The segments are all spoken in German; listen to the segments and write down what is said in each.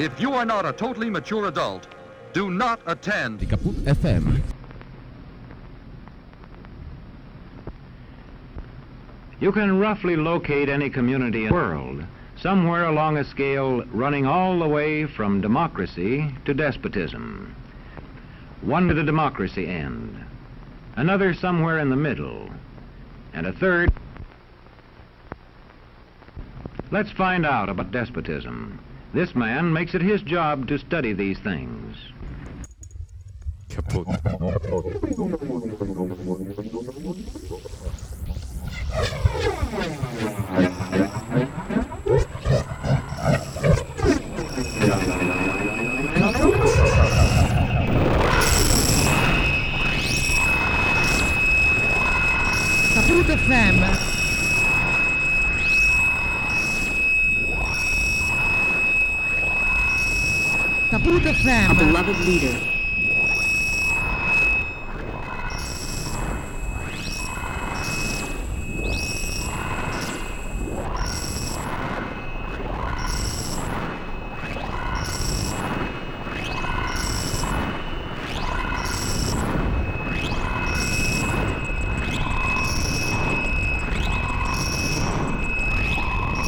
If you are not a totally mature adult, do not attend. Die Kaput FM. You can roughly locate any community in the world, somewhere along a scale running all the way from democracy to despotism. One to the democracy end, another somewhere in the middle, and a third. Let's find out about despotism. This man makes it his job to study these things. Kaputt. Kaput FM. A beloved leader.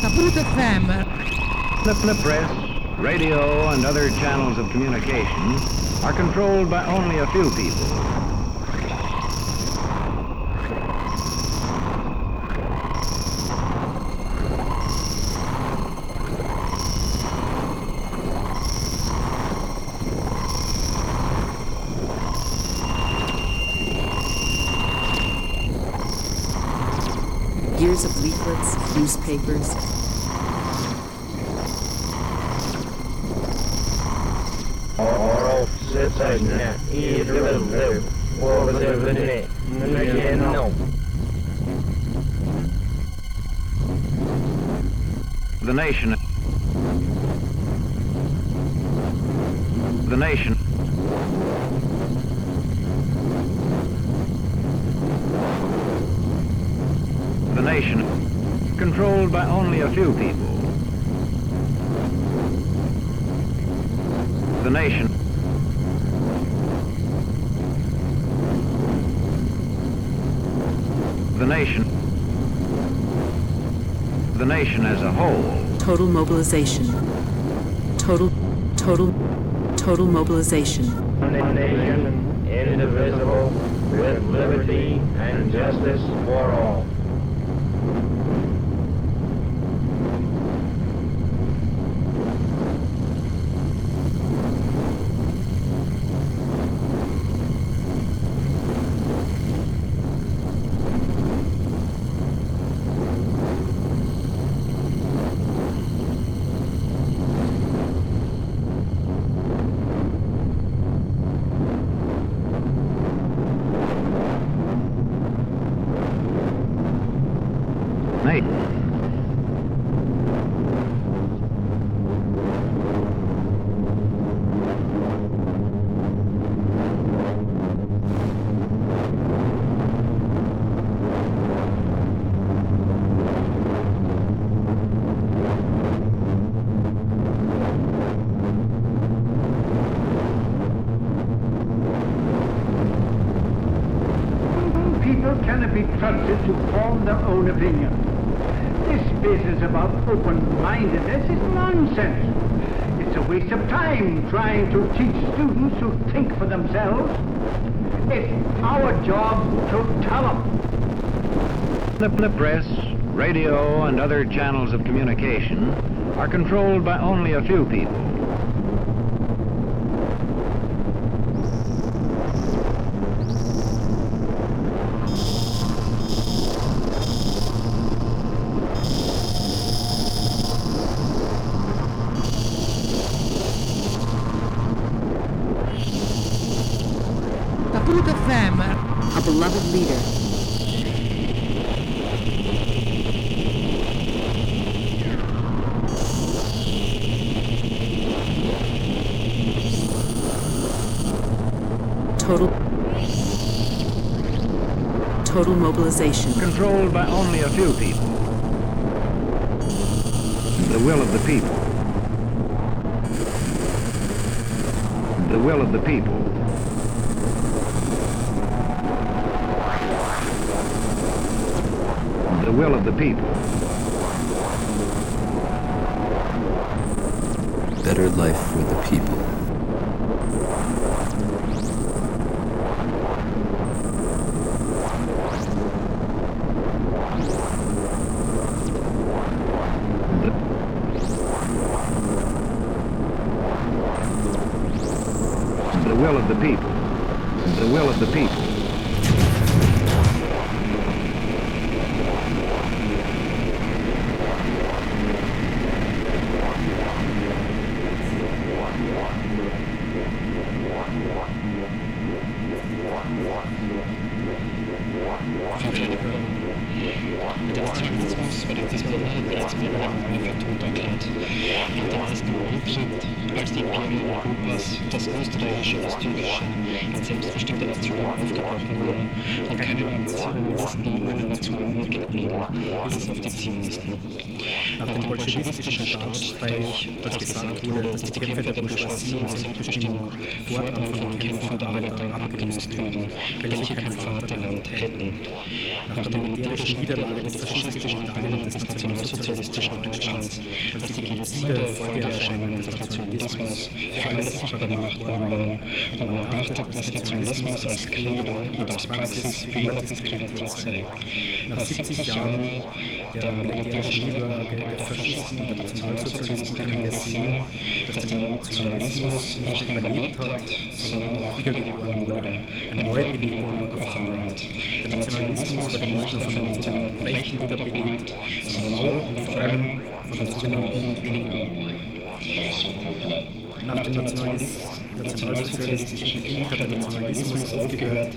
Kaput FM. The, the press, radio, and other channels of communication are controlled by only a few people. Years of leaflets, newspapers, by only a few people. The nation. The nation. The nation as a whole. total mobilization. Total, total, total mobilization. One Nation indivisible with liberty and justice for all. Channels of communication are controlled by only a few people. controlled by only a few people. The will of the people. The will of the people. Nationalismus wurde diesmal bereits mehrere Male für tot erklärt. Nach dem Ersten Weltkrieg, als die Imperien Europas, das österreichische, osttyrische, als selbstbestimmte Nation aufgebrochen wurden und keine Nation Westen ohne Nation geblieben, bis es auf die Zionisten. Nach dem bolschewistischen Staatsstreich, als gesagt wurde, dass die Kämpfe der Bourgeoisie um Selbstbestimmung fortan von den Kämpfen der Arbeiter abgelöst würden, welche kein Vaterland hätten. Nach der militärischen Niederlage des faschistischen und des nationalsozialistischen Deutschlands, als die Genozide Folgeerscheinungen des Nationalismus alle sichtbar gemacht worden und man dachte, dass Nationalismus als Credo und als Praxis für diskreditiert sei. Nach 70 Jahren der militärischen Niederlage der Faschisten und der Nationalsozialisten können wir sehen, dass der Nationalismus nicht überlebt hat, sondern auch wiedergeboren wurde. Eine neue Belebung erfahren hat. Der Nationalismus wurde nicht nur von den sogenannten Rechten wiederbelebt, sondern auch und vor allem von den sogenannten Linken. Nach dem nationalsozialistischen Krieg hat der Nationalismus aufgehört,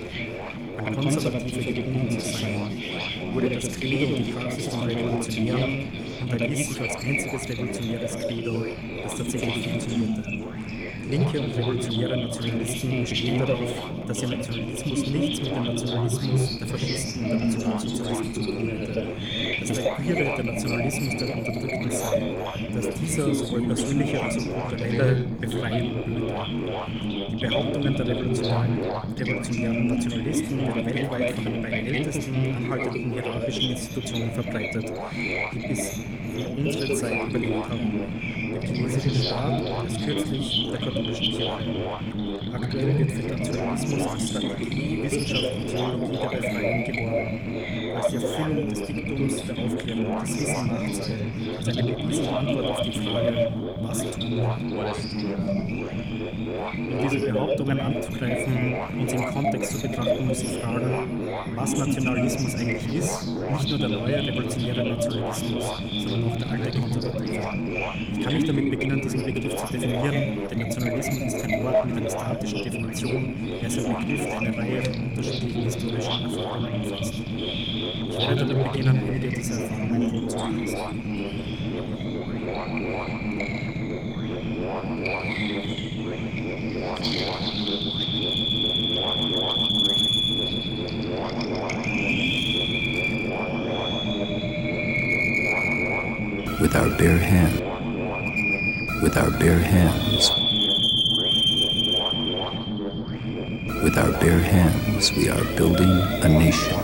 an konservative gebunden zu sein, wurde das Credo die Praxis zum Revolutionären und erwies sich als einziges revolutionäres Credo, das tatsächlich funktionierte. Linke und revolutionäre Nationalisten bestehen darauf, dass ihr Nationalismus nichts mit dem Nationalismus der Faschisten und der Nationalsozialisten zu tun hätte, dass der queere der Nationalismus der Unterdrückten sei, dass dieser sowohl persönliche als auch kulturelle befreien würde. Die Behauptungen der revolutionären, revolutionären Nationalisten werden weltweit von den beiden ältesten anhaltenden hierarchischen Institutionen verbreitet, die bis in unsere Zeit überlebt haben. Der chinesische Staat, das kürzlich der katholischen Kirche. Aktuell wird für Nationalismus als Strategie, Wissenschaft und Theologie der Befreiung geworben, als die Erfüllung des Diktums der Aufklärung des Wissen sei, als eine bewiesene Antwort auf die Frage, was tun. Um diese Behauptungen anzugreifen und sie im Kontext zu betrachten, muss ich fragen, was Nationalismus eigentlich ist, nicht nur der neue revolutionäre Nationalismus, sondern auch der alte Konservative. Ich kann nicht damit beginnen, diesen Begriff zu definieren, denn Nationalismus ist kein Wort mit einer statischen Definition, er Begriff, eine Reihe von unterschiedlichen historischen umfasst. Ich werde damit beginnen, Erfahrungen. With our bare hands, with our bare hands, with our bare hands, we are building a nation.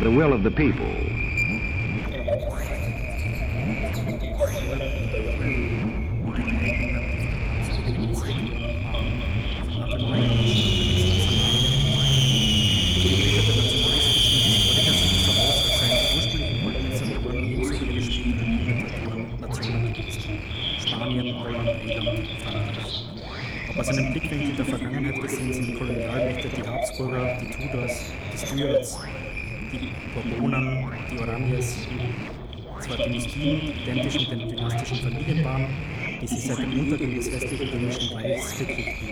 The will of the people. Zwar Dynastien identisch mit den dynastischen Familien waren, die sich seit dem Untergang des westlichen römischen Reichs verkriegten.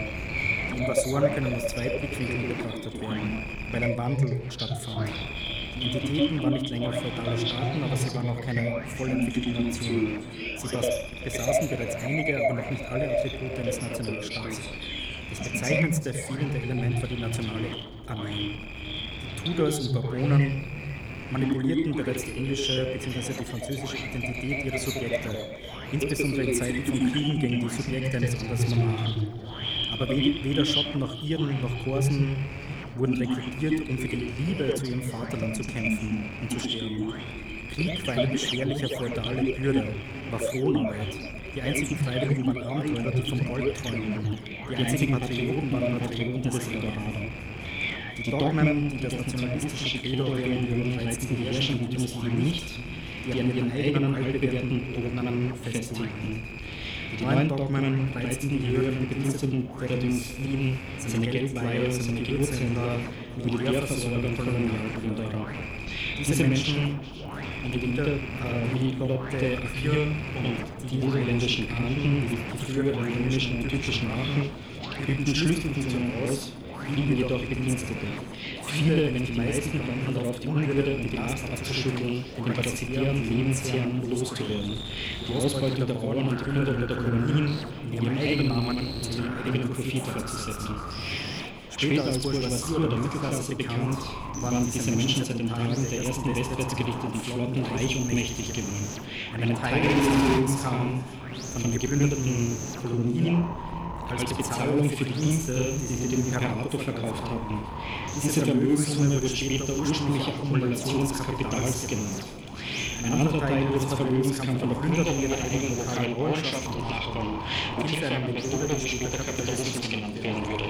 Die Invasoren können aus zwei Blickwinkeln betrachtet werden, weil ein Wandel stattfand. Die Entitäten waren nicht länger feudale Staaten, aber sie waren auch keine voll entwickelte Nation. Sie bes- besaßen bereits einige, aber noch nicht alle Attribute eines Nationalstaats. Das bezeichnendste fehlende Element war die nationale Armee. Die Tudors und Bourbonen manipulierten bereits die englische bzw. die französische Identität ihrer Subjekte, insbesondere in Zeiten von Kriegen gegen die Subjekte eines anderen Monarchen. Aber weder Schotten noch Iren noch Korsen wurden rekrutiert, um für die Liebe zu ihrem Vaterland zu kämpfen und zu sterben. Krieg war eine beschwerliche feudale Bürde, war Fronarbeit. Die einzigen Freiwilligen waren Abenteurer, die vom Gold träumten. Die einzigen Patrioten waren Patrioten des Eldorado. Die Dogmen, die das nationalistische Credo der Union reizten die herrschenden Dynastien nicht, die an ihren eigenen altbewährten Dogmen festhielten. Die neuen Dogmen reizten die höheren Bediensteten der Dynastien, seine Geldleihe, seine Geburtshändler, Militärversorger und Kolonialplünderer. Diese Menschen die Winter, äh, wie Lotte A4 und die niederländischen Kanten, die früher der römischen und türkischen Aachen, übten Schlüsselfunktionen aus, blieben jedoch Bedienstete. Viele, wenn nicht die meisten, konnten darauf die Unwürde und die Last abzuschütteln, den kapazitären Lebensherren loszuwerden. Die Ausbeutung der Rollen und Plünderung der Kolonien in ihrem eigenen Namen und zu ihrem eigenen Profit fortzusetzen. Später als Bourgeoisie oder Mittelklasse bekannt, waren diese Menschen seit den Tagen der ersten westwärts gerichteten Flotten reich und mächtig geworden. Einen Teil ihres Vermögens kam von den geplünderten Kolonien als Bezahlung für die Dienste, die sie dem Imperator verkauft hatten. Diese Vermögenssumme wird später ursprünglich Akkumulationskapitals genannt. Ein anderer Teil ihres Vermögens kam von der Plünderung ihrer eigenen lokalen Ortschaften und Nachbarn, mit einer Methode, die später Kapitalismus genannt werden würde.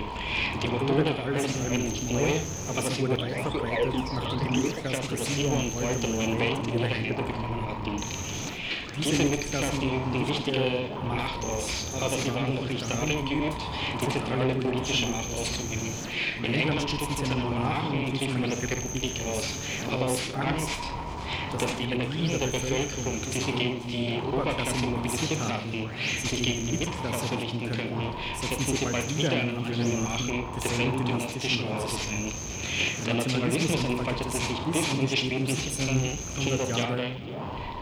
Die Methode war allem nicht neu, aber sie wurde weit verbreitet, nachdem die Mittelklassen der Silber und der neuen Welt ihre Hände bekommen hatten. Diese Mittelklassen übten die wichtige Macht aus, aber sie waren noch nicht darin geübt, die zentrale politische Macht auszuüben. In England stützten sie einen Monarchen und riefen eine Republik aus, aber aus Angst, dass die Energie der Bevölkerung, die sie gegen die Oberklasse mobilisiert hatten, sich gegen die Mittelklasse richten könnten, setzten sie bald wieder einen anderen Monarchen desselben dynastischen ein. Der Nationalismus entfaltete sich bis in die späten 1700 Jahre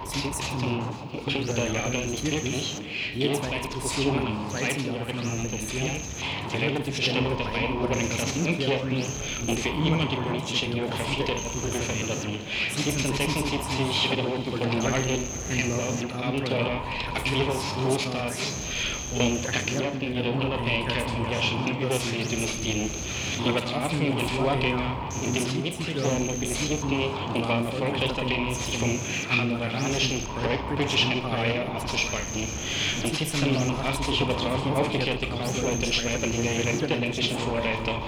1700er Jahre nicht wirklich. Je zwei Diskussionen, 13 Jahre voneinander entfernt, die relative Stellung der beiden oberen Klassen umkehrten und für ihn die politische Geografie der Epoche veränderten. 1776 wiederholten Kolonialhändler und Abenteurer Aquiles Klosters und erklärten ihre Unabhängigkeit vom herrschenden Überseedynastien übertrafen ihren Vorgänger, indem sie Mitglieder mobilisierten und waren erfolgreich darin, sich vom hannoveranischen British Empire abzuspalten. Und 1789 übertrafen aufgeklärte Kaufleute und Schreiberlinge ihre niederländischen Vorreiter,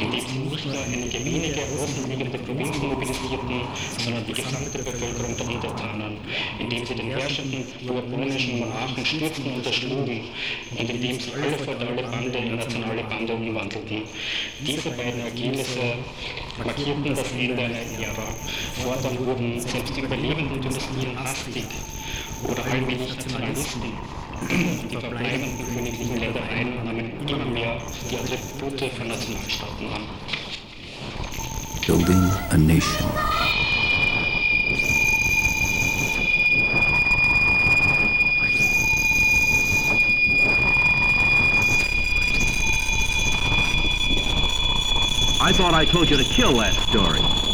indem sie nicht nur einige wenige außen liegende Provinzen mobilisierten, sondern die gesamte Bevölkerung der Untertanen, indem sie den herrschenden bourbonischen Monarchen stürzten und erschlugen und indem sie alle feudale Bande in nationale Bande umwandelten. Diese beiden Ergebnisse markierten das Ende einer Ära. Fortan wurden selbst die überlebenden Dynastien hastig oder allmählich Nationalisten. Die verbleibenden königlichen Ländereien nahmen immer mehr die Attribute von Nationalstaaten an. Building a nation. I thought I told you to kill that story.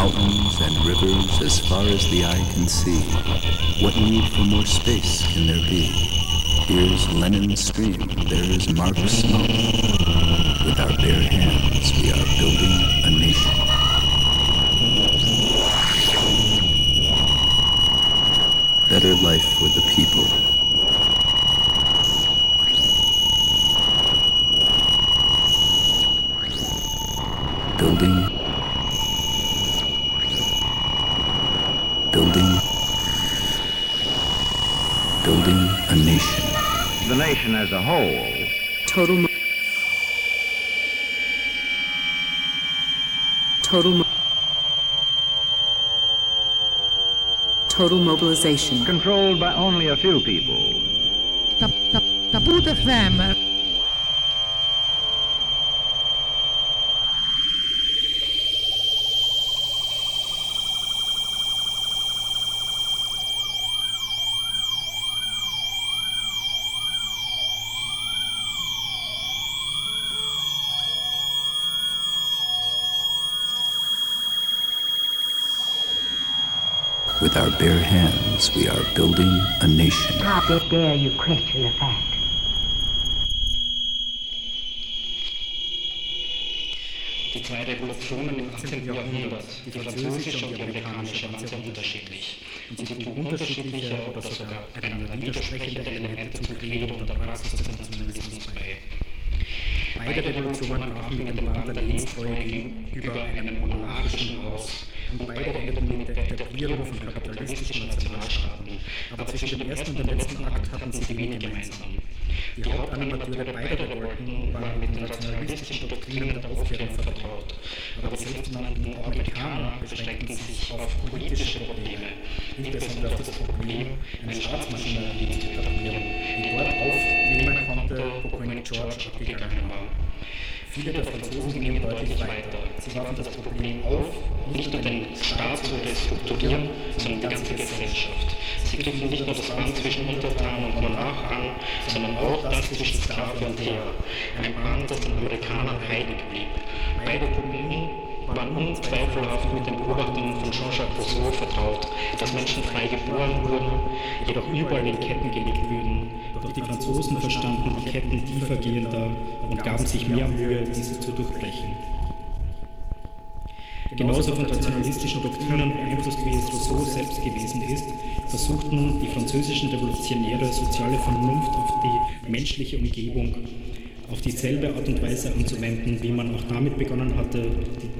Mountains and rivers as far as the eye can see. What need for more space can there be? Here's Lenin Stream, there's Mark's Smoke. With our bare hands, we are building a nation. Better life for the people. Building. Building. Building a nation. The nation as a whole. Total. Mo- total. Mo- total mobilization. Controlled by only a few people. Tap, tap, Taput FM. Our bare hands, we are building a nation. How dare you question the fact? Die zwei Revolutionen im 18. Jahrhundert, die französische und die amerikanische, waren sehr unterschiedlich. Und sie trugen unterschiedliche oder sogar einander widersprechende Elemente zum Credo und der Praxis des Nationalismus bei. Beide Revolutionen brachen mit dem Plan der Lebenstreue gegenüber einem monarchischen aus und beide endeten mit der Etablierung von kapitalistischen Nationalstaaten. Aber zwischen dem ersten und dem letzten Akt hatten sie wenig gemeinsam. Die Hauptanimateure beider Revolten waren mit den nationalistischen Doktrinen der Aufklärung vertraut, aber die selbsternannten Amerikaner beschränkten sich auf politische Probleme, insbesondere auf das Problem, eine Staatsmaschinerie zu etablieren, die dort aufnehmen konnte, wo König George abgegangen war. Viele der Franzosen gingen deutlich weiter. Sie warfen das Problem auf, nicht nur den Staat zu restrukturieren, sondern die ganze Gesellschaft. Sie griffen nicht nur das Band zwischen Untertan und Monarch an, sondern auch das zwischen Sklave und Herr. Ein Band, das den Amerikanern heilig blieb. Beide Gruppen waren unzweifelhaft mit den Beobachtungen von Jean-Jacques Rousseau vertraut, dass Menschen frei geboren wurden, jedoch überall in Ketten gelegt würden. Die Franzosen verstanden die Ketten tiefergehender und gaben sich mehr Mühe, diese zu durchbrechen. Genauso von nationalistischen Doktrinen beeinflusst wie es Rousseau selbst gewesen ist, versuchten die französischen Revolutionäre soziale Vernunft auf die menschliche Umgebung auf dieselbe Art und Weise anzuwenden, wie man auch damit begonnen hatte,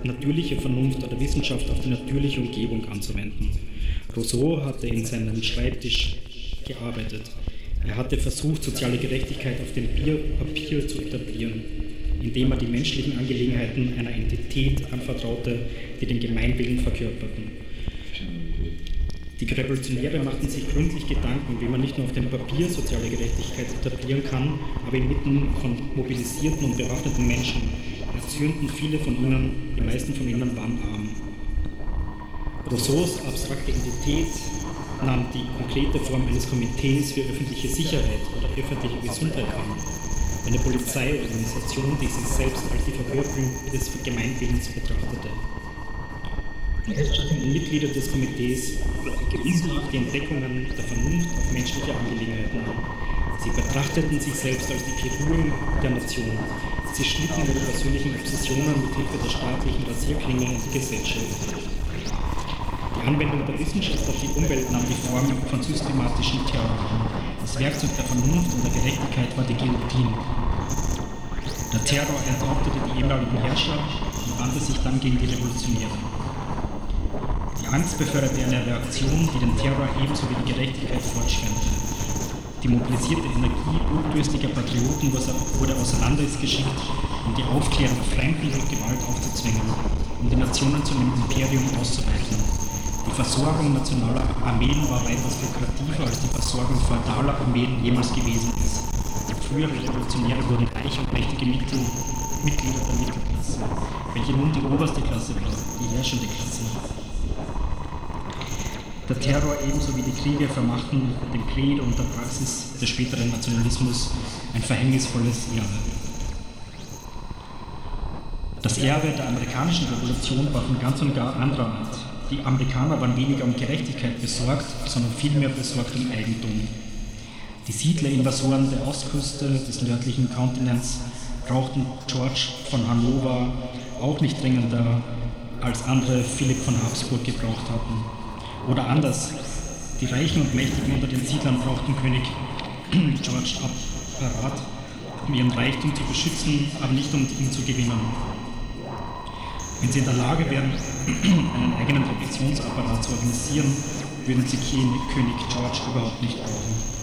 die natürliche Vernunft oder Wissenschaft auf die natürliche Umgebung anzuwenden. Rousseau hatte in seinem Schreibtisch gearbeitet. Er hatte versucht, soziale Gerechtigkeit auf dem Papier zu etablieren, indem er die menschlichen Angelegenheiten einer Entität anvertraute, die den Gemeinwillen verkörperten. Die Revolutionäre machten sich gründlich Gedanken, wie man nicht nur auf dem Papier soziale Gerechtigkeit etablieren kann, aber inmitten von mobilisierten und bewaffneten Menschen erzürnten viele von ihnen, die meisten von ihnen waren arm. Rousseaus abstrakte Identität nahm die konkrete Form eines Komitees für öffentliche Sicherheit oder öffentliche Gesundheit an. Eine Polizeiorganisation, die sich selbst als die Verwirklichung des Gemeinwillens betrachtete. Die Mitglieder des Komitees gewissenhaft die Entdeckungen der Vernunft auf menschliche Angelegenheiten an. Sie betrachteten sich selbst als die Chirurgen der Nation. Sie schnitten ihre persönlichen Obsessionen mit Hilfe der staatlichen Rasierklinge in die Gesellschaft. Die Anwendung der Wissenschaft auf die Umwelt nahm die Form von systematischen Terror. Das Werkzeug der Vernunft und der Gerechtigkeit war die Guillotine. Der Terror enthauptete die ehemaligen Herrscher und wandte sich dann gegen die Revolutionäre. Die Angst beförderte eine Reaktion, die den Terror ebenso wie die Gerechtigkeit fortschwemmte. Die mobilisierte Energie blutdürstiger Patrioten wurde auseinander geschickt, um die Aufklärung Fremden durch Gewalt aufzuzwingen, um die Nationen zu einem Imperium auszuweiten. Die Versorgung nationaler Armeen war weitaus lukrativer als die Versorgung feudaler Armeen jemals gewesen ist. Frühere Revolutionäre wurden reich und mächtige Mitglieder der Mittelklasse, welche nun die oberste Klasse war, die herrschende Klasse. Der Terror ebenso wie die Kriege vermachten dem Credo und der Praxis des späteren Nationalismus ein verhängnisvolles Erbe. Das Erbe der amerikanischen Revolution war von ganz und gar anderer Art. Die Amerikaner waren weniger um Gerechtigkeit besorgt, sondern vielmehr besorgt um Eigentum. Die Siedlerinvasoren der Ostküste des nördlichen Kontinents brauchten George von Hannover auch nicht dringender als andere Philipp von Habsburg gebraucht hatten. Oder anders, die Reichen und Mächtigen unter den Siedlern brauchten König George Apparat, um ihren Reichtum zu beschützen, aber nicht um ihn zu gewinnen. Wenn sie in der Lage wären, einen eigenen Repressionsapparat zu organisieren, würden sie König George überhaupt nicht brauchen.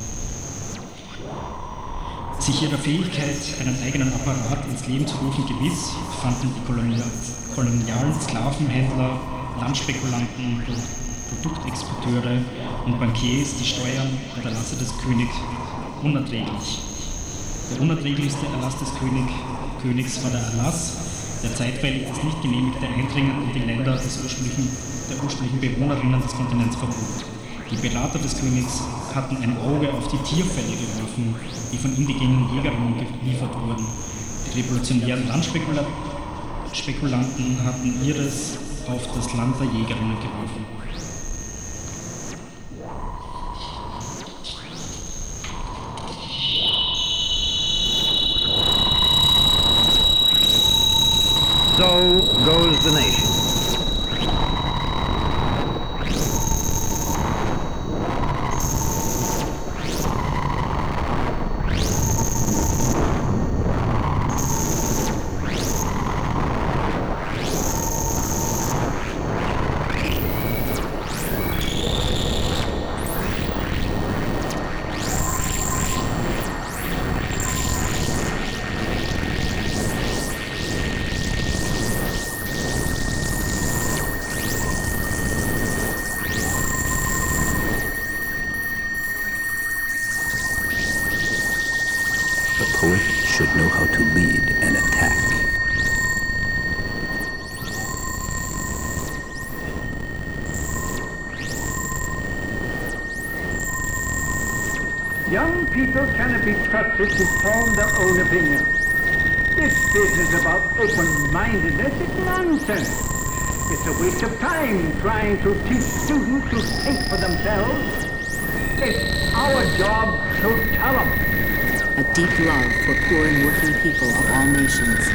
Sich ihrer Fähigkeit, einen eigenen Apparat ins Leben zu rufen gewiss, fanden die kolonialen Sklavenhändler, Landspekulanten, Produktexporteure und Bankiers die Steuern und Erlasse des Königs unerträglich. Der unerträglichste Erlass des König, Königs war der Erlass, der zeitweilig das nicht genehmigte Eindringen in die Länder des ursprünglichen, der ursprünglichen Bewohnerinnen des Kontinents verbot. Die Berater des Königs hatten ein Auge auf die Tierfälle geworfen, die von indigenen Jägerinnen geliefert wurden. Die revolutionären Landspekulanten hatten ihres auf das Land der Jägerinnen geworfen. Be trusted to form their own opinion. This business about open-mindedness is nonsense. It's a waste of time trying to teach students to think for themselves. It's our job to tell them. A deep love for poor and working people of all nations.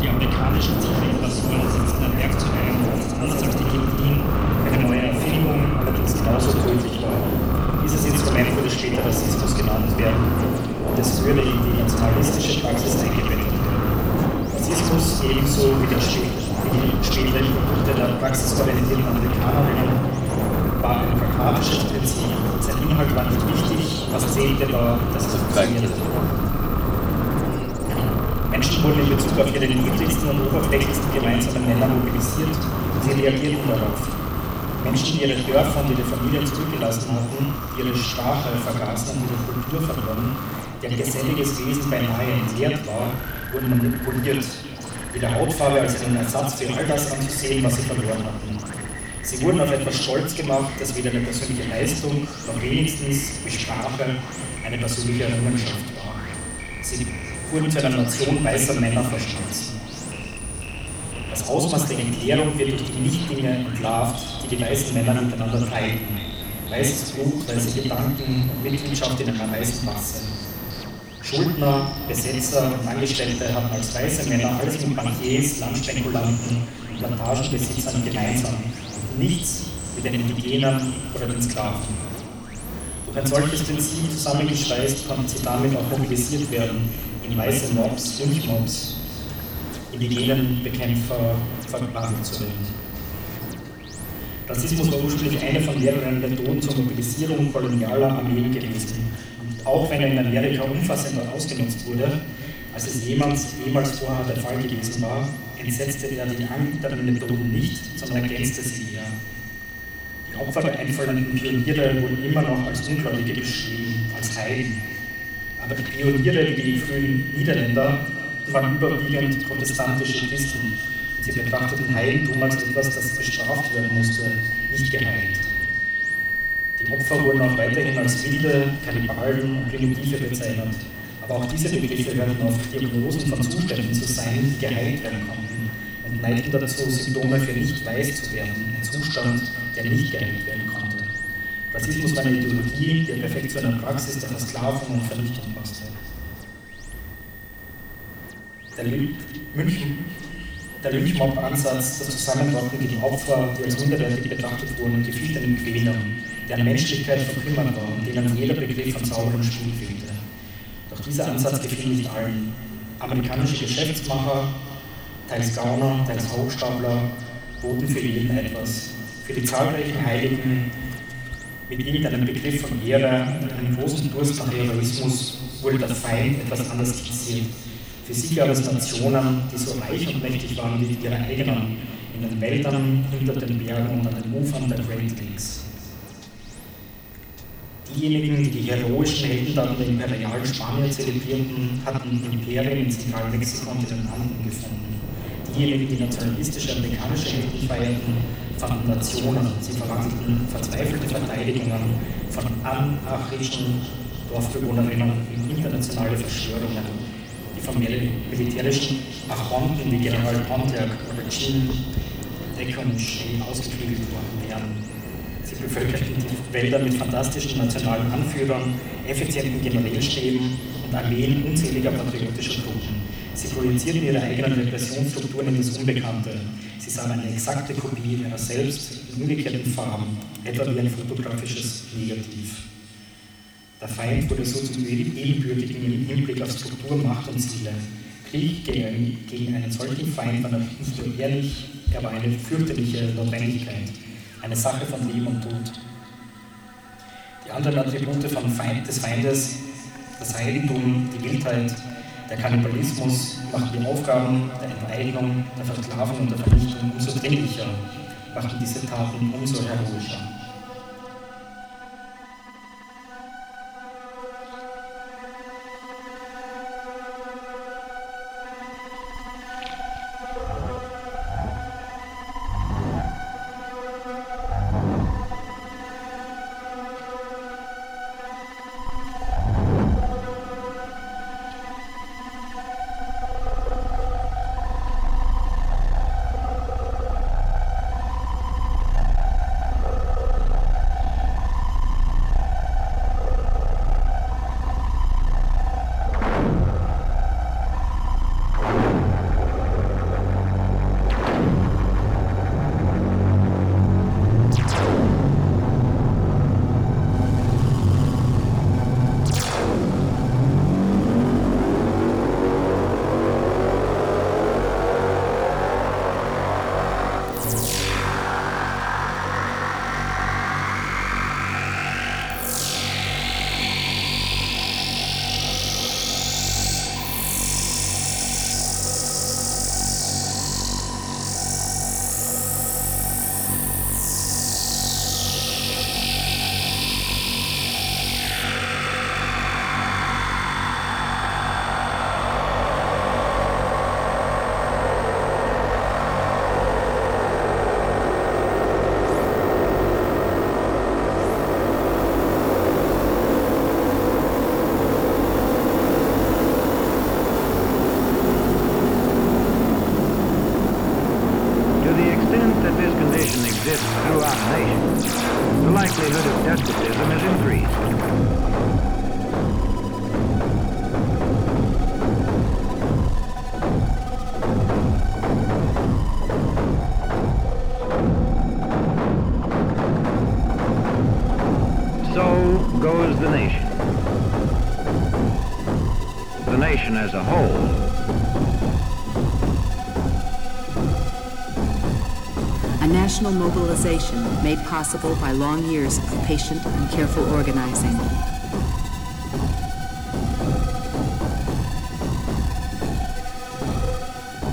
Die amerikanischen Tiefinvasionen setzen ein Werkzeug ein, das anders als die Keltien eine neue Erfindung, allerdings genauso tödlich war. Dieses Instrument würde später Rassismus genannt werden und es würde in die nationalistische Praxis eingebettet werden. Rassismus ebenso wie, der spä- wie die späteren Produkte der praxisorientierten Amerikanerinnen war ein pragmatisches Prinzip. Sein Inhalt war nicht wichtig, was zählte war, dass es funktionierte. Menschen wurden in Bezug auf ihre niedrigsten und oberflächlichsten gemeinsamen Nenner mobilisiert und sie reagierten darauf. Menschen, die ihre Dörfer und ihre Familien zurückgelassen hatten, die ihre Sprache vergaßen und ihre Kultur verloren, deren geselliges Wesen beinahe entleert war, wurden manipuliert, ihre Hautfarbe als einen Ersatz für all das anzusehen, was sie verloren hatten. Sie wurden auf etwas stolz gemacht, das weder eine persönliche Leistung noch wenigstens wie Sprache eine persönliche Errungenschaft war. Sie wurden zu einer Nation weißer Männer verschmolzen. Das Ausmaß der Entleerung wird durch die Nichtdinge entlarvt, die die weißen Männer miteinander teilten. Weißes Blut, weiße Gedanken und Mitgliedschaft in einer weißen Masse. Schuldner, Besetzer und Angestellte hatten als weiße Männer alles mit Bankiers, Landspekulanten Plantagenbesitzern gemeinsam und nichts mit den Indigenen oder den Sklaven. Durch ein solches Prinzip zusammengeschweißt konnten sie damit auch mobilisiert werden in weiße Mobs, Lynchmobs, indigenen Bekämpfer verbrannt zu werden. Rassismus war ursprünglich eine von mehreren Methoden zur Mobilisierung kolonialer Armeen gewesen. Auch wenn er in Amerika umfassender ausgenutzt wurde, als es jemals, jemals vorher der Fall gewesen war, entsetzte er die anderen Methoden nicht, sondern ergänzte sie eher. Die Opfer der einfallenden Pioniere wurden immer noch als Ungläubige beschrieben, als Heiden. Aber die Pioniere, wie die frühen Niederländer, waren überwiegend protestantische Christen. Sie betrachteten Heidentum als etwas, das bestraft werden musste, nicht geheilt. Die Opfer wurden auch weiterhin als Wilde, Kannibalen und Primitive bezeichnet. Aber auch diese Begriffe hörten auf Diagnosen von Zuständen zu sein, die geheilt werden konnten und neigten dazu, Symptome für nicht weiß zu werden, ein Zustand, der nicht geheilt werden konnte. Rassismus war eine Ideologie, die perfekt zu einer Praxis der Versklavung und Vernichtung passte. Der München der Lynchmob-Ansatz, das Zusammenrotten gegen Opfer, die als minderwertig betrachtet wurden, gefiel den Quälern, deren Menschlichkeit verkümmert war und denen jeder Begriff von sauberem Spiel fehlte. Doch dieser Ansatz gefiel nicht allen. Amerikanische Geschäftsmacher, teils Gauner, teils Hochstapler, boten für jeden etwas. Für die zahlreichen Heiligen mit irgendeinem Begriff von Ehre und einem großen Durst nach Heroismus wurde der Feind etwas anders fixiert. Für sie gab es Nationen, die so reich und mächtig waren wie ihre eigenen, in den Wäldern, hinter den Bergen und an den Ufern der Great Lakes. Diejenigen, die die heroischen Heldentaten der imperialen Spanier zelebrierten, hatten Imperien in Zentralmexiko und den Anden gefunden. Diejenigen, die nationalistische amerikanische Helden feierten, fanden Nationen. Sie verwandelten verzweifelte Verteidigungen von anarchischen Dorfbewohnerinnen in internationale Verschwörungen, die vom militärischen Archonten wie General Pontiac oder Jean Deconche ausgeklügelt worden Sie bevölkerten die Wälder mit fantastischen nationalen Anführern, effizienten Generälstäben und Armeen unzähliger patriotischer Truppen. Sie projizierten ihre eigenen Repressionsstrukturen in das Unbekannte. Sie sahen eine exakte Kopie ihrer selbst in umgekehrten Farben, etwa wie ein fotografisches Negativ. Der Feind wurde so zum Ebenbürtigen im Hinblick auf Struktur, Macht und Ziele. Krieg gegen, gegen einen solchen Feind war nicht nur ehrlich, er war eine fürchterliche Notwendigkeit, eine Sache von Leben und Tod. Die anderen Attribute von Feind, des Feindes, das Heiligtum, die Wildheit, der Kannibalismus machten die Aufgaben der Enteignung, der Versklavung und der Vernichtung umso dringlicher, machten diese Taten umso heroischer. National mobilization made possible by long years of patient and careful organizing.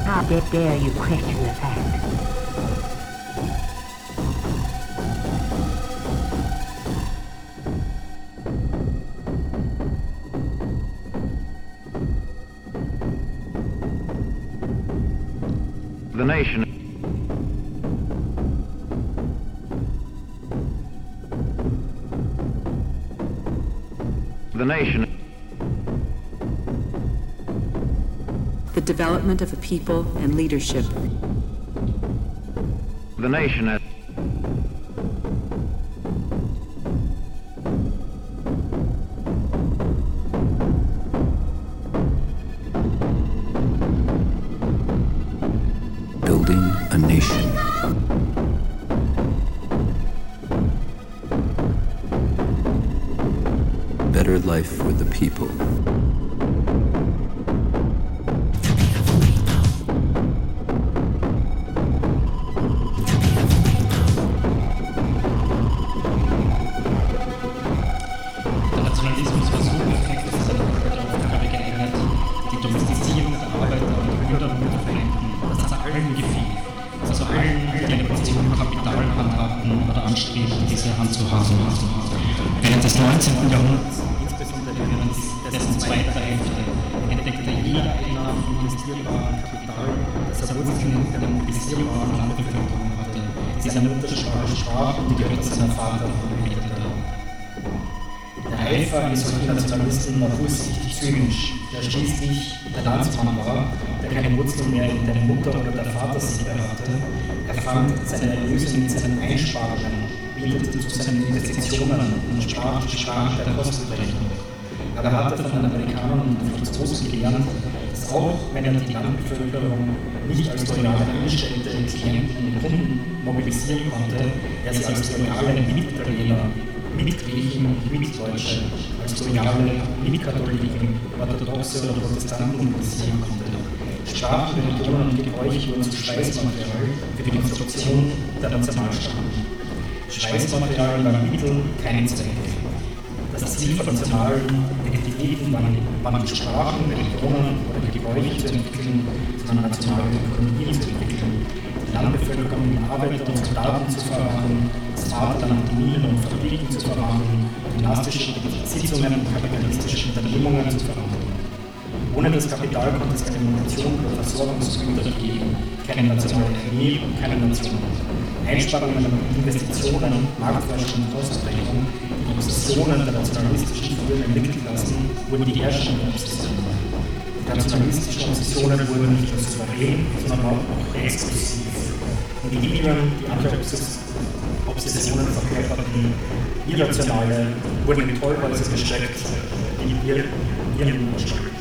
How dare you question the fact? The nation development of a people and leadership. The nation as Building a nation. Better life for the people. Er die Landbevölkerung nicht als loyale Angestellte, Klienten und Kunden mobilisieren konnte, er sie als loyale Mititaliener Mitgriechen, Mitdeutsche, als loyale Mitkatholiken, Orthodoxe oder Protestanten mobilisieren konnte. Sprachen, Religionen und Gebräuche wurden zu Speismaterial für die Konstruktion der Nationalstaaten. Speismaterial war Mittel, kein Zweck. Ziel von nationalen Identitäten waren, waren die Sprachen, Religionen oder die Gebräuche zu entwickeln, sondern nationale Ökonomien zu entwickeln, die Landbevölkerung in Arbeiter und Soldaten zu verwandeln, das Vaterland in Minen und Fabriken zu verwandeln, dynastische Besitzungen und kapitalistische Unternehmungen zu verwandeln. Ohne das Kapital konnte es keine Munition oder Versorgungsgüter geben, keine nationale Armee und keine Nation. Einsparungen und Investitionen, Marktforschung und Ausbrechung, die Obsessionen der nationalistischen Führer der Mittelklassen wurden die herrschenden Obsessionen. Die nationalistischen Obsessionen wurden nicht nur souverän, sondern auch exklusiv. Individuen, die andere Obsessionen verkörperten, irrationale, wurden in Tollhäuser gesteckt, die ihr ihren Wunsch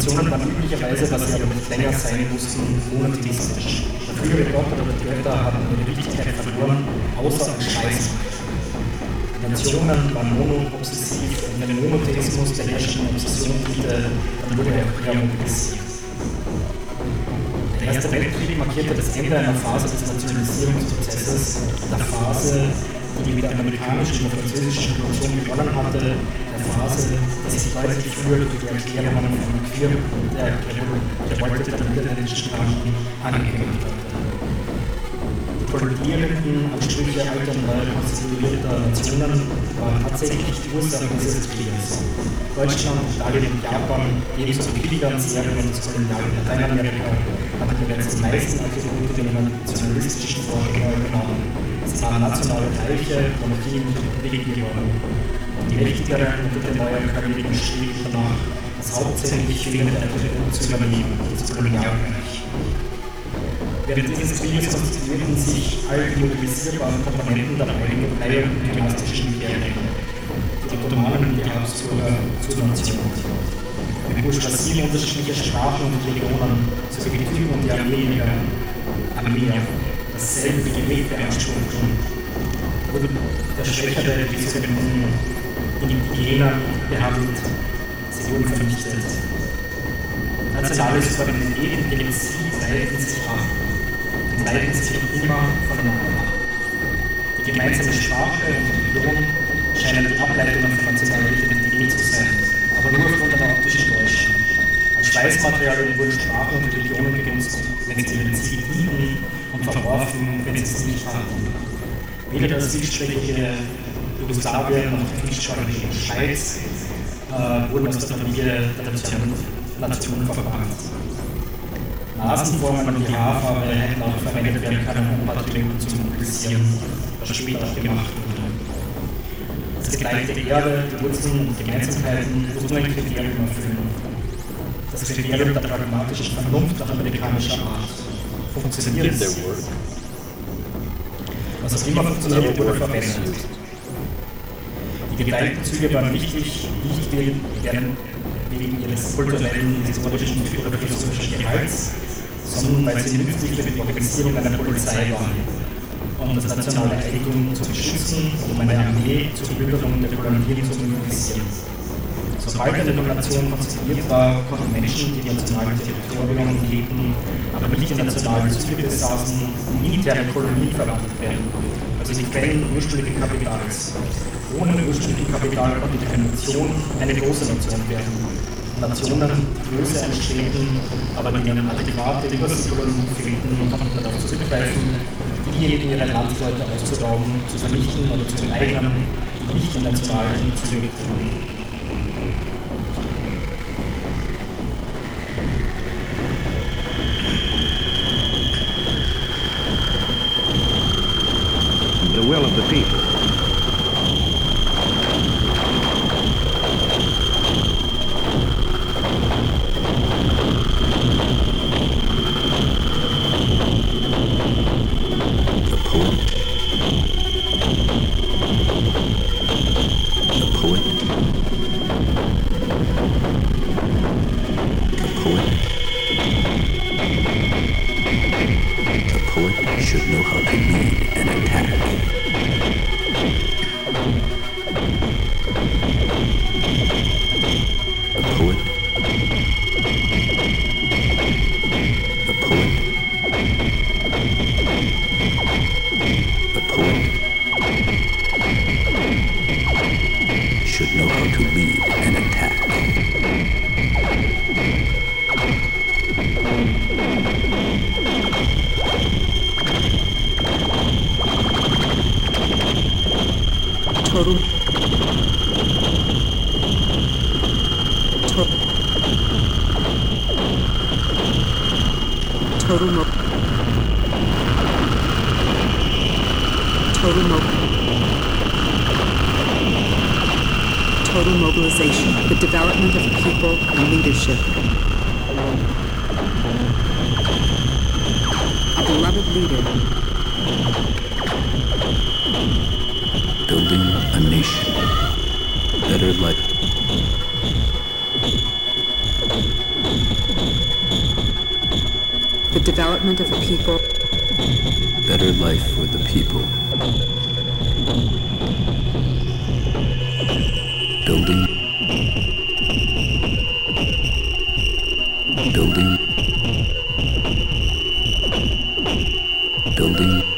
Intentionen waren üblicherweise, dass sie nicht länger sein mussten, monotheistisch. Frühere Gott oder die Götter hatten ihre Wichtigkeit verloren, außer als Scheiß. Nationen waren mono-obsessiv und wenn Monotheismus der herrschenden Obsession diente, dann wurde er eher mobilisiert. Der Erste Weltkrieg markierte das Ende einer Phase des Nationalisierungsprozesses, der Phase, die mit der amerikanischen und französischen Revolution begonnen hatte, der Phase, die sich deutlich früher durch die Erklärungen von Queer und der, der Revolte der niederländischen angekündigt hatte. Die kollidierenden Ansprüche alter und neuer konstituierter Nationen waren tatsächlich die Ursache dieses Krieges. Deutschland, Italien und Japan, ebenso wie Krieger und das koloniale Lateinamerika, hatten bereits die meisten Attribute der nationalistischen Vorgänger genommen. Es waren nationale Reiche, Monarchien und Republiken geworden. Die mächtigeren unter den neuen Königen strebten danach, das hauptsächlich fehlende Attribut zu übernehmen, das Kolonialreich. Während dieses Krieges konstituierten sich all die mobilisierbaren Komponenten der neuen Reihe und dynastischen Imperien, die Ottomanen und die Habsburger zur Nation. Eine Bourgeoisie unterschiedlicher Sprachen und Religionen sowie die Typen und die Armenier, Armenier dasselbe Gewicht beanspruchen, wurden der Schwächere, die sogenannten Indigener behandelt, sie wurden vernichtet. Nationale Souveränität und Genozid leiten sich ab und leiten sich immer voneinander. Die gemeinsame Sprache und Religion scheinen die Ableitungen von nationaler Identität zu sein, aber nur von der optischen Deutschen. Als Speismaterialien wurden Sprachen und Religionen genutzt, wenn sie ihren Ziel dienten und verworfen, wenn sie es nicht hatten. Weder das kriegssprechige Jugoslawien noch die kriegssprechige Schweiz äh, wurden aus der Familie der Nation, Nation verbannt. Nasenformen und die Haarfarbe hätten auch verwendet werden können, um Patrioten zu mobilisieren, was später auch gemacht wurde. Das geteilte Erbe, die Wurzeln und Gemeinsamkeiten muss nur ein Kriterium erfüllen. Das Kriterium der pragmatischen Vernunft nach amerikanischer Art funktioniert es. Was auch immer funktioniert, wurde verbessert. Die geteilten Züge waren wichtig, nicht wegen, wegen ihres kulturellen, historischen oder philosophischen Gehalts, sondern weil sie nützlich für die Organisierung einer Polizei waren, um das nationale Eigentum zu beschützen und um eine Armee zur Bebilderung der Kolonien zu mobilisieren. Sobald eine Nation konstituiert war, konnten Menschen, die die nationalen Territorien umgebten, aber nicht die nationalen Züge besaßen, in interne Kolonien verwandelt werden, also die Quellen ursprünglichen Kapitals. Ohne ursprünglichen Kapital konnte die Nation eine große Nation werden. Nationen Größe anstreben, aber denen adäquate Übersiedlungen fehlten, konnten darauf zurückgreifen, diejenigen ihre Landsleute auszurauben, zu vernichten oder zu enteignen, die nicht in nationalen Züge trugen.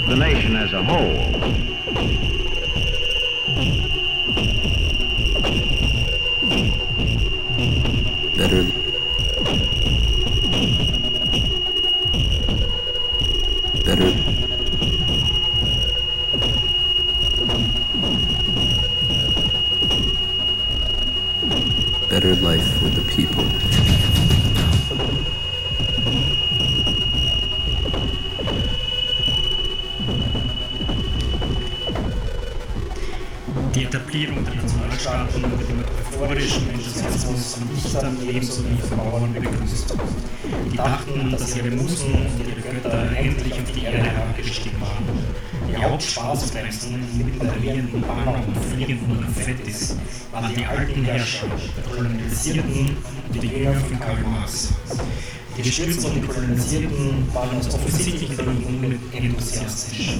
The nation as a whole. Die dachten, dass ihre Musen und ihre Götter endlich auf die Erde herabgestiegen waren. Die Hauptspaßbremsen mitten der wehenden Banner und fliegenden Konfettis waren die alten Herrscher, der Kolonisierten und die Jünger von Karl Marx. Die Gestürzten und die Kolonisierten waren aus offensichtlichen Gründen unenthusiastisch.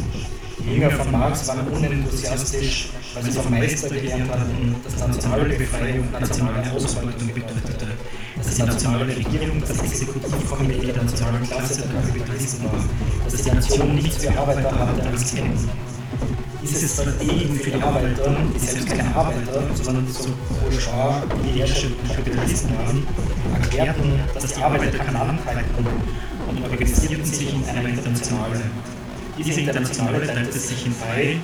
Die Jünger von Marx waren unenthusiastisch, weil sie vom Meister gelernt hatten, dass nationale Befreiung nationale Ausbeutung bedeutete, dass die nationale Regierung das Exekutivkomitee der nationalen Klasse der Kapitalisten war, dass die Nation nichts für Arbeiter hatte als Kind. Diese Strategien für die Arbeiter, die selbst keine Arbeiter, sondern so bourgeois der Kapitalisten waren, erklärten, dass die Arbeiter kein Land halten und organisierten sich in einer Internationale. Diese Internationale teilte sich in drei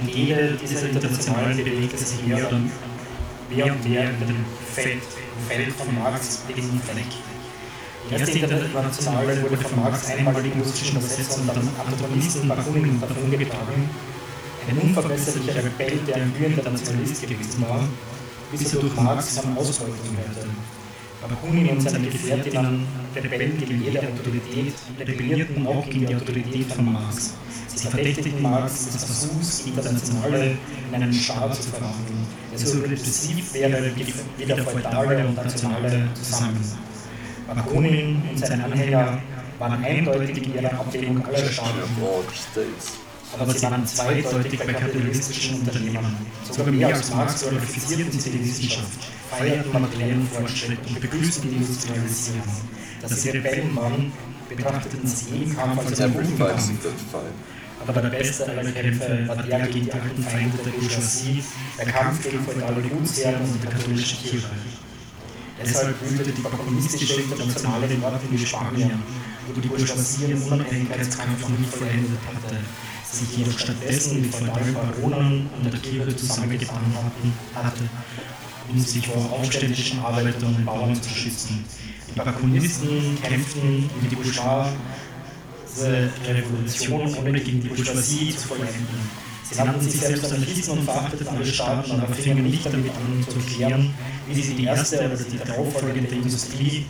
und jede dieser Internationalen bewegte sich mehr oder mehr und mehr in dem Feld, Feld von Marx gegen Fleck. Die erste Internationale wurde von Marx einmaligen russischen Übersetzer und dann Antagonisten Bakunin davongetragen. Ein unverbesserlicher Rebell, der ein glühender Nationalist gewesen war, bis er durch Marx von Ausbeutung hörte. Bakunin und seine Gefährtinnen rebellten gegen jede Autorität, rebellierten auch gegen die Autorität von Marx. Sie verdächtigten Marx des Versuchs, die Internationale in einen Staat zu verwandeln, der so repressiv wäre wie der feudale und nationale zusammen. Bakunin und seine Anhänger waren eindeutig in ihrer Ablehnung aller Staaten. Aber sie waren zweideutig bei kapitalistischen Unternehmern. Sogar mehr als Marx glorifizierten sie die Wissenschaft, feierten materiellen Fortschritt und begrüßten die Industrialisierung. Dass sie Rebellen waren, betrachteten sie jeden Kampf als guten Kampf. Aber der beste aller Kämpfe war der gegen die alten Feinde der Bourgeoisie, der Kampf gegen feudale Gutsherren und der katholische Kirche. Deshalb blühte die bakunistische Internationale in Orten wie Spanien, wo die Bourgeoisie ihren Unabhängigkeitskampf noch nicht vollendet hatte, sich jedoch stattdessen mit feudalen Baronen an der Kirche zusammengetan hatten, hatte, um sich vor aufständischen Arbeitern und Bauern zu schützen. Die Bakunisten kämpften wie die Bourgeoisie Revolution, ohne gegen die Bourgeoisie zu vollenden. Sie nannten sich selbst Anarchisten und verachteten alle Staaten, aber fingen nicht damit an zu erklären, wie sie die erste oder die darauffolgende Industrie,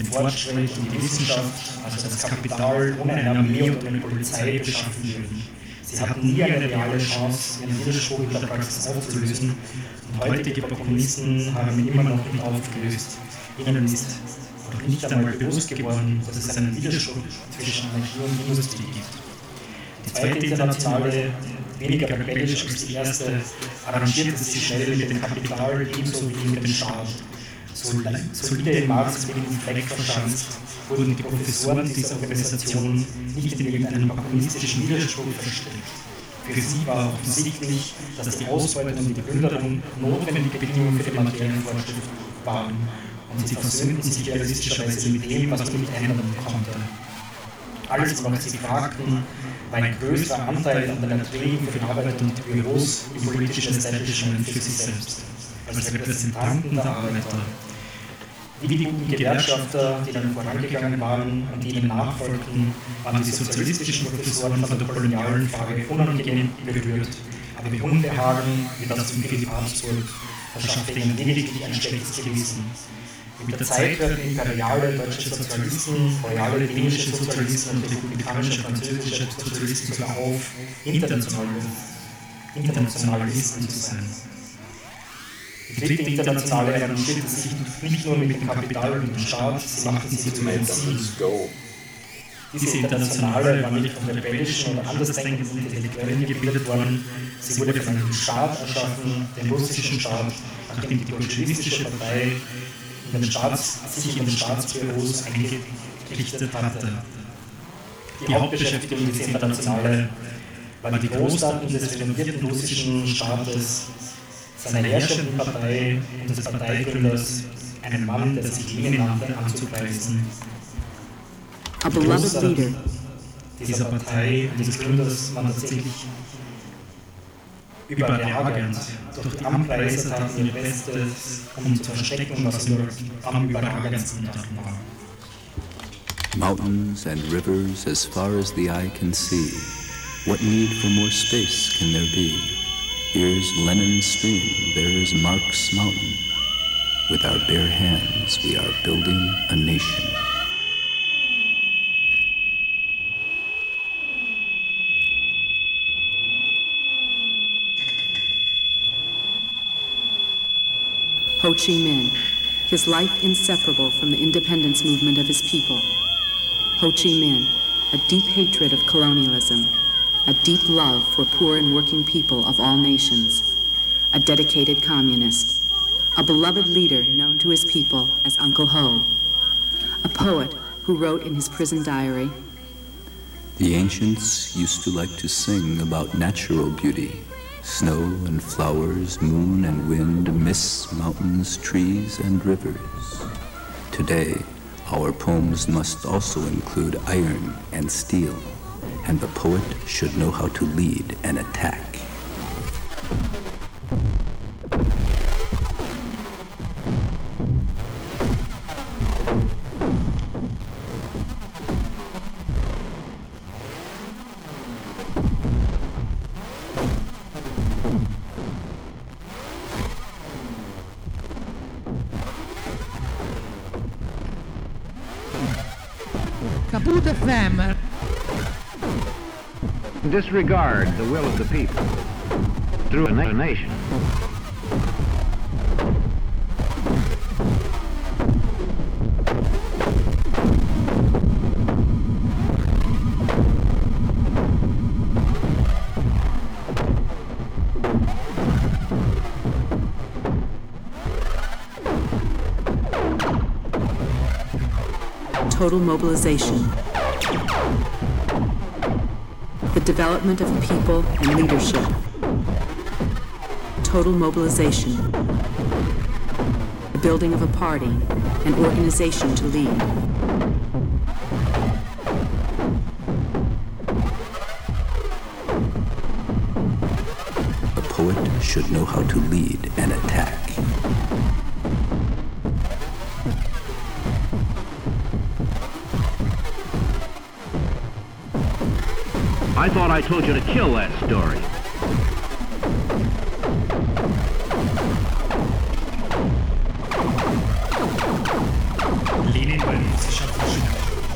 den Fortschritt und die Wissenschaft, also das Kapital, ohne eine Armee und eine Polizei beschaffen würden. Sie hatten nie eine reale Chance, ihren Widerspruch in der Praxis aufzulösen, und heutige Bakunisten haben ihn immer noch nicht aufgelöst. Ihnen ist noch nicht einmal bewusst geworden, dass es einen Widerspruch zwischen Energie und Industrie gibt. Die zweite internationale, weniger rebellisch als die erste, arrangierte sich schnell mit dem Kapital ebenso wie mit dem Staat. Solide in Marx wegen dem Fleck verschanzt, wurden die Professoren dieser Organisation nicht in irgendeinem bakunistischen Widerspruch verstrickt. Für sie war offensichtlich, dass die Ausbeutung und die Plünderung notwendige Bedingungen für die Materienfortschritt waren und sie versöhnten sich realistischerweise mit dem, was man nicht ändern konnte. Alles, was sie fragten, war ein größerer Anteil an den Erträgen für Arbeit und Büros im politischen Establishment für sich selbst, als Repräsentanten der Arbeiter. Wie die guten Gewerkschafter, die dann vorangegangen waren und die ihnen nachfolgten, waren die sozialistischen Professoren von der kolonialen Frage unangenehm berührt, aber ihr Unbehagen, wie das von Philipp Habsburg, verschaffte ihnen lediglich ein schlechtes Gewissen. Mit der Zeit werden imperiale deutsche Sozialisten, royale dänische Sozialisten und republikanische französische Sozialisten sogar auf, Internationalisten zu sein. Die dritte Internationale arrangierte sich nicht nur mit dem Kapital und dem Staat, sie machten sie zu einem Ziel. Diese Internationale war nicht von rebellischen oder andersdenkenden Intellektuellen gebildet worden, sie wurde von einem Staat erschaffen, dem russischen Staat, nachdem die bolschewistische Partei in den Staats, sich in den Staatsbüros eingerichtet hatte. Die Hauptbeschäftigung dieser Internationale war die Großtaten des renovierten russischen Staates, seiner herrschenden Partei und des Parteigründers, einen Mann, der sich Lenin nannte, anzupreisen. A beloved leader. Dieser Partei und des Gründers waren tatsächlich überragend. Durch die Anpreise taten ihr Bestes, um zu verstecken, was nur am überragendsten daran war. Mountains and rivers as far as the eye can see. What need for more space can there be? Here's Lennon's stream, there's Mark's mountain. With our bare hands, we are building a nation. Ho Chi Minh, his life inseparable from the independence movement of his people. Ho Chi Minh, a deep hatred of colonialism, a deep love for poor and working people of all nations, a dedicated communist, a beloved leader known to his people as Uncle Ho, a poet who wrote in his prison diary, The ancients used to like to sing about natural beauty snow and flowers, moon and wind, mists, mountains, trees, and rivers. Today, our poems must also include iron and steel, and the poet should know how to lead an attack. Disregard the will of the people through a na- nation. total mobilization. Development of people and leadership. Total mobilization. The building of a party, an organization to lead. A poet should know how to lead an attack. I thought I told you to kill that story. Lenin war ein Forscher,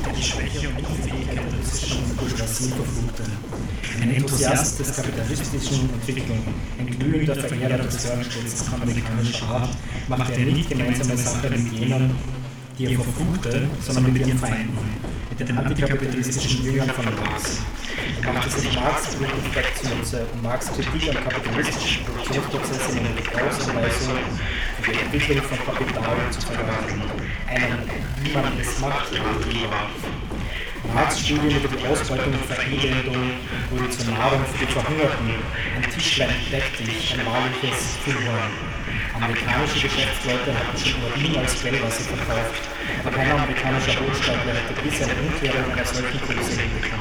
der die Schwäche und Unfähigkeit der russischen Bourgeoisie verfluchte. Ein Enthusiast des kapitalistischen Entwicklung, ein glühender Verehrer des Fortschritts amerikanischer Art, machte nicht gemeinsame Sache mit jenen, die er verfluchte, sondern mit ihren Feinden, mit den antikapitalistischen Jüngern von Marx. Er machte sich Marx Wirklichkeit zunutze und Marx Kritik am kapitalistischen Produktionsprozess in einer Gebrauchsanweisung für die Entwicklung von Kapital zu verraten. Einen, wie man es macht, Ratgeber. Marx Studien über die Ausbeutung und Verelendung wurde zur Nahrung für die Verhungerten. Ein Tischlein deckt dich, ein wahrliches Füllhorn. Amerikanische Geschäftsleute hatten schon Urin als Quellwasser verkauft, aber kein amerikanischer Wohlstandler hätte bisher eine Umkehrung einer solchen Größe hinbekommen.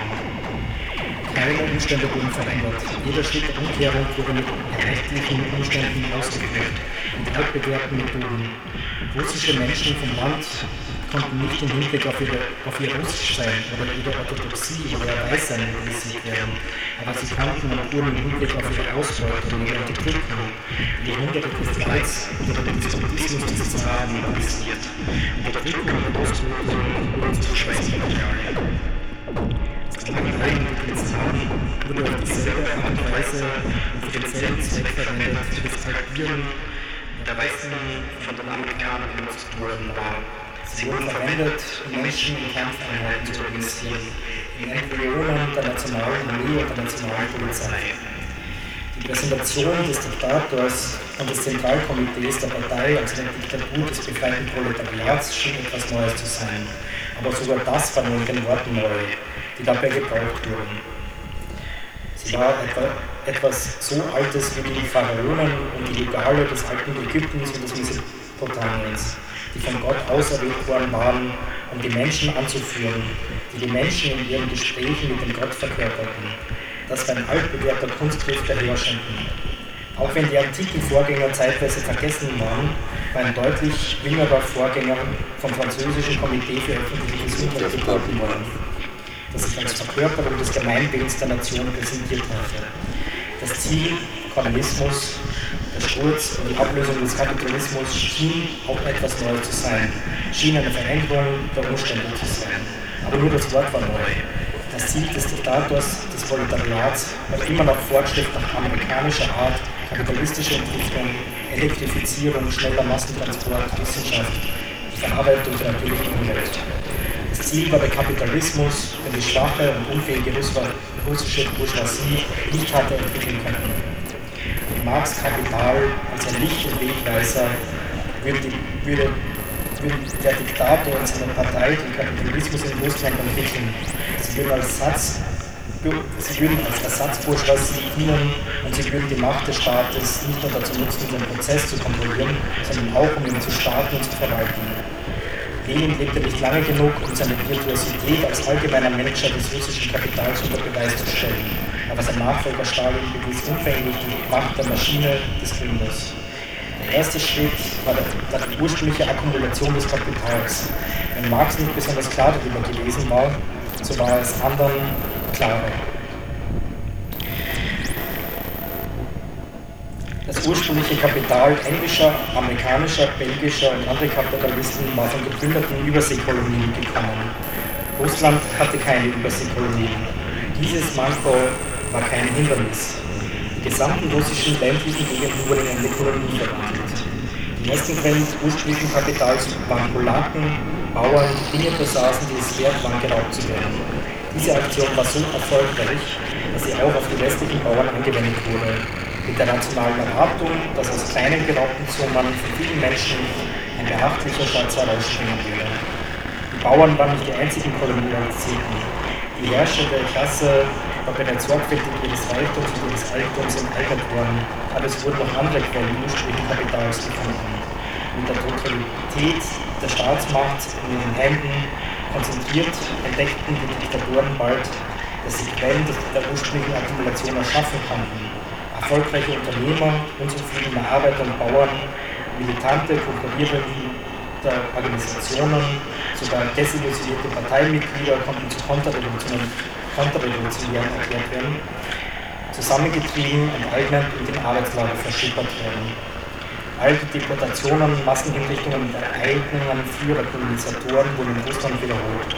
Keine Umstände wurden verändert. Jeder Schritt der Umkehrung wurde mit rechtlichen Umständen ausgeführt, mit altbewährten Methoden. Russische Menschen vom Land konnten nicht im Hinblick auf, ihre, auf ihr Russischsein oder ihre Orthodoxie oder Weißsein interessiert werden, aber sie kannten und wurden im Hinblick auf ihre Ausbeutung, ihre Unterdrückung, die Jahrhunderte des Leids oder den Despotismus des Zaren analysiert. Unterdrückung und Ausbeutung wurden zu Schweißmaterialien. Mit den Zaren wurde auf dieselbe Art und Weise und für denselben verwendet, für das Halbieren der Weißen von den Amerikanern benutzt worden war. Sie wurden verwendet, um Menschen in Kampfeinheiten zu organisieren, in Embryonen der nationalen Armee und der nationalen Polizei. Die Präsentation des Diktators und des Zentralkomitees der Partei als eine Diktatur des befreiten Proletariats schien etwas Neues zu sein. Aber sogar das war in den Worten neu, die dabei gebraucht wurden. Sie war etwa, etwas so Altes wie die Pharaonen und die Legale des alten Ägyptens und des Mesopotamiens die von Gott auserwählt worden waren, um die Menschen anzuführen, die die Menschen in ihren Gesprächen mit dem Gott verkörperten. Das war ein altbewährter Kunstgriff der Herrschenden. Auch wenn die antiken Vorgänger zeitweise vergessen waren, war ein deutlich jüngerer Vorgänger vom französischen Komitee für öffentliche Gesundheit geboten worden, das sich als Verkörperung des Gemeinwillens der Nation präsentiert hatte. Das Ziel, Kommunismus, der Sturz und die Ablösung des Kapitalismus schien auch etwas Neues zu sein, schien eine Veränderung der Umstände zu sein. Aber nur das Wort war neu. Das Ziel des Diktators, des Proletariats, war immer noch Fortschritt nach amerikanischer Art, kapitalistische Entwicklung, Elektrifizierung, schneller Massentransport, Wissenschaft, Verarbeitung der natürlichen Umwelt. Das Ziel war der Kapitalismus, den die schwache und unfähige russische Bourgeoisie nicht hatte entwickeln können. Marx Kapital als ein Licht- und Wegweiser würde, würde, würde der Diktator und seine Partei den Kapitalismus in Russland entwickeln. Sie würden als Satz Sie würden als Ersatzbourgeoisie dienen und sie würden die Macht des Staates nicht nur dazu nutzen, den Prozess zu kontrollieren, sondern auch um ihn zu starten und zu verwalten. Lenin lebte nicht lange genug, um seine Virtuosität als allgemeiner Manager des russischen Kapitals unter Beweis zu stellen aber sein Nachfolger Stalin bewies umfänglich die Macht der Maschine des Gründers. Der erste Schritt war die ursprüngliche Akkumulation des Kapitals. Wenn Marx nicht besonders klar darüber gewesen war, so war es anderen klarer. Das ursprüngliche Kapital englischer, amerikanischer, belgischer und anderer Kapitalisten war von geplünderten Überseekolonien gekommen. Russland hatte keine Überseekolonien. Dieses Manko war kein Hindernis. Die gesamten russischen ländlichen Gegenden wurden in eine Kolonie verwandelt. Die meisten Quellen des ursprünglichen Kapitals waren Polaken, Bauern, die Dinge besaßen, die es wert waren, geraubt zu werden. Diese Aktion war so erfolgreich, dass sie auch auf die westlichen Bauern angewendet wurde, mit der nationalen Erwartung, dass aus kleinen geraubten Summen für viele Menschen ein beachtlicher Schatz herausspringen würde. Die Bauern waren nicht die einzigen Kolonialisierten. Die herrschende Klasse war bereits sorgfältig ihres Reichtums und ihres Eigentums enteignet worden, aber es wurden noch andere Quellen ursprünglichen Kapitals gefunden. mit der Totalität der Staatsmacht in ihren Händen konzentriert, entdeckten die Diktatoren bald, dass sie Quellen der ursprünglichen Akkumulation erschaffen konnten. Erfolgreiche Unternehmer, unzufriedene Arbeiter und Bauern, militante, konkurrierende Organisationen, sogar desillusionierte Parteimitglieder konnten zu Konterrevolutionen Konterrevolutionären erklärt werden, zusammengetrieben, enteignet und in Arbeitslager verschippert werden. All die Deportationen, Massenhinrichtungen und Ereignungen früherer Kolonisatoren wurden in Russland wiederholt.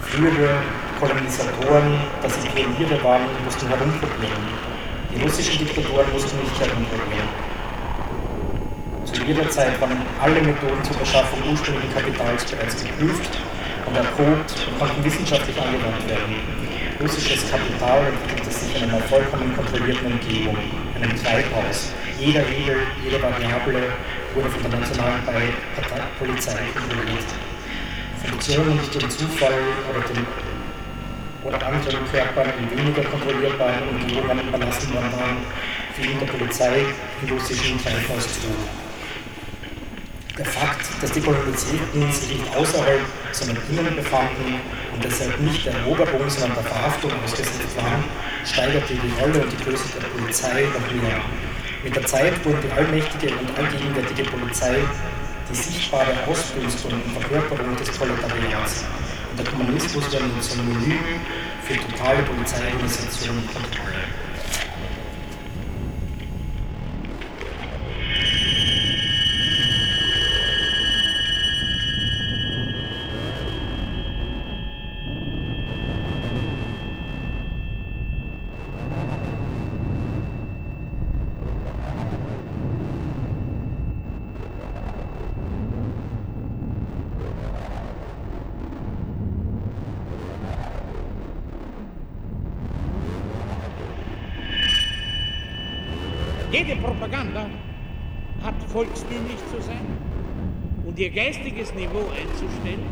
Frühere Kolonisatoren, dass sie Pioniere waren, mussten herumprobieren. Die russischen Diktatoren mussten nicht herumprobieren. Zu jeder Zeit waren alle Methoden zur Beschaffung ursprünglichen Kapitals bereits geprüft und erprobt und konnten wissenschaftlich angewandt werden. Russisches Kapital entwickelte sich in einer vollkommen kontrollierten Umgebung, einem Treibhaus, jeder Regel, jede Variable wurde von der nationalen Polizei kontrolliert. Funktionen, die dem Zufall oder, dem, oder anderen Körpern in weniger kontrollierbaren Umgebungen überlassen worden waren, fielen der Polizei im russischen Treibhaus zu. Der Fakt, dass die Kolonisierten sich nicht außerhalb, sondern innen befanden und deshalb nicht der Eroberung, sondern der Verhaftung ausgesetzt waren, steigerte die Rolle und die Größe der Polizei noch mehr. Mit der Zeit wurden die allmächtige und allgegenwärtige Polizei die sichtbare Ausbürstung und Verkörperung des Proletariats und der Kommunismus werden zum Synonym für totale Polizeiorganisation und Kontrolle. Jede Propaganda hat volkstümlich zu sein und ihr geistiges Niveau einzustellen,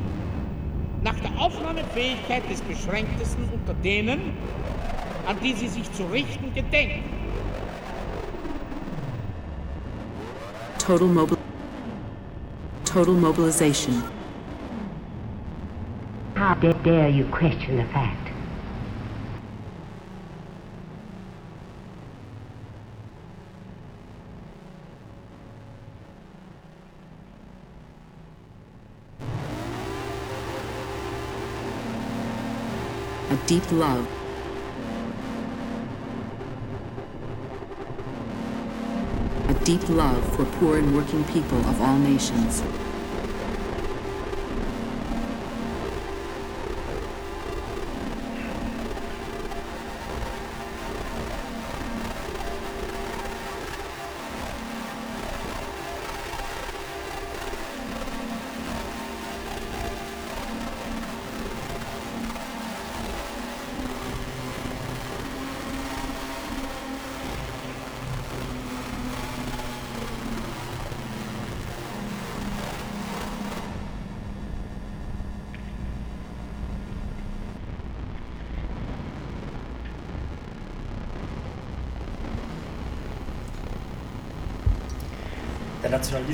nach der Aufnahmefähigkeit des Beschränktesten unter denen, an die sie sich zu richten gedenken. Total, mobil Total mobilization. How dare you question the fact? Deep love. A deep love for poor and working people of all nations.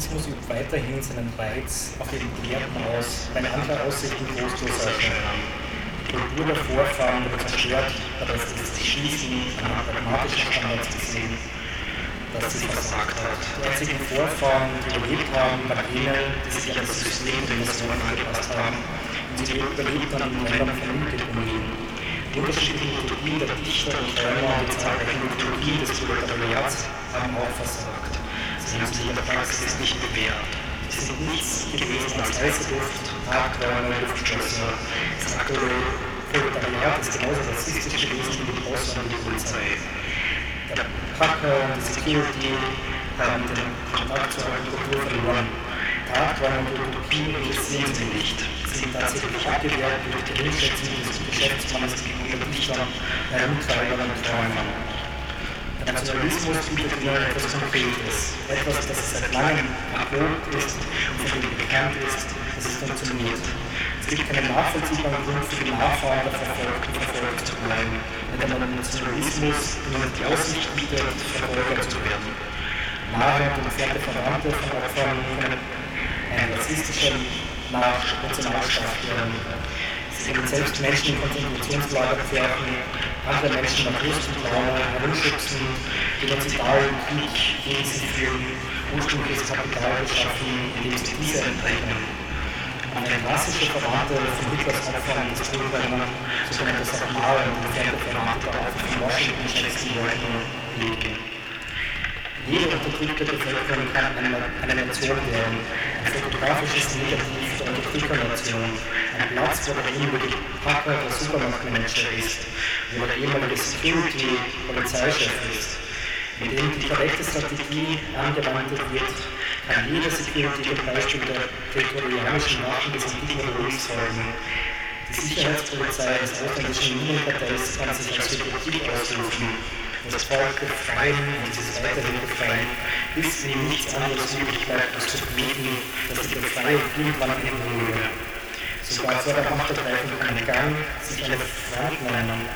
Nationalismus übt weiterhin seinen Reiz auf den Gelehrten aus, wenn andere Aussichten trostlos erscheinen. Die Kultur der Vorfahren wird zerstört, dabei ist das Schießen an pragmatischen Standards gesehen, dass sie versagt hat. Die einzigen Vorfahren, die überlebt haben, waren jene, die sich an das System der Nation angepasst haben und sie überlebt dann in Ländern von Mülldeponien. Die unterschiedlichen Utopien der Dichter und Träumer und die zahlreichen Mythologien des Proletariats haben auch versagt. Haben in der Praxis nicht bewährt. Sie sind nichts gewesen als Reiseluft, Tagträume, Luftschlösser. Das aktuelle Proletariat ist genauso rassistisch gewesen wie die Post und die Polizei. Der Packer und die Security haben den Kontakt zur Kultur verloren. Tagträume und Utopien interessieren sie nicht. Sie sind tatsächlich abgewehrt durch die Geringschätzung des Geschäftsmannes gegenüber Dichtern, Herumtreibern und Träumern. Nationalismus bietet nur etwas Konkretes, etwas, das seit langem erprobt ist und von dem bekannt ist, dass es funktioniert. Es gibt keinen nachvollziehbaren Grund für die Nachfahren der Verfolgten verfolgt zu bleiben, wenn der Nationalismus ihnen die Aussicht bietet, Verfolger zu werden. nahe und entfernte Verwandte von Opfern können einen rassistischen Nationalstaat führen. Können selbst Menschen in Konzentrationslager pferden, andere Menschen nach Laune herumschubsen, genozidalen Krieg gegen sie führen, ursprüngliches Kapital beschaffen, indem sie diese enteignen. Eine klassische Verwandte von Hitlers Opfern ist Ungarn, sogenannte Sakmare und entfernte Verwandte darauf von Washington, Jackson, Brighton liegen. Jede unterdrückte Bevölkerung kann eine Nation werden, ein fotografisches Negativ der Unterdrückernation, ein Platz, wo der ehemalige Packer der Supermarktmanager ist, wo der ehemalige Security-Polizeichef ist, in dem die korrekte Strategie angewandt wird, kann jeder Security dem Beispiel der territorialischen Waffen des Antiken-Ruhms folgen. Die Sicherheitspolizei des ausländischen Minenkartells kann sich als Republik ausrufen. Das Volk befreien und dieses weiterhin befreien, bis ihm nichts anderes übrig bleibt, als zu verbieten, dass die Befreiung irgendwann enden würde. Sogar vor der Machtergreifung kann Gang sich eine Front nennen,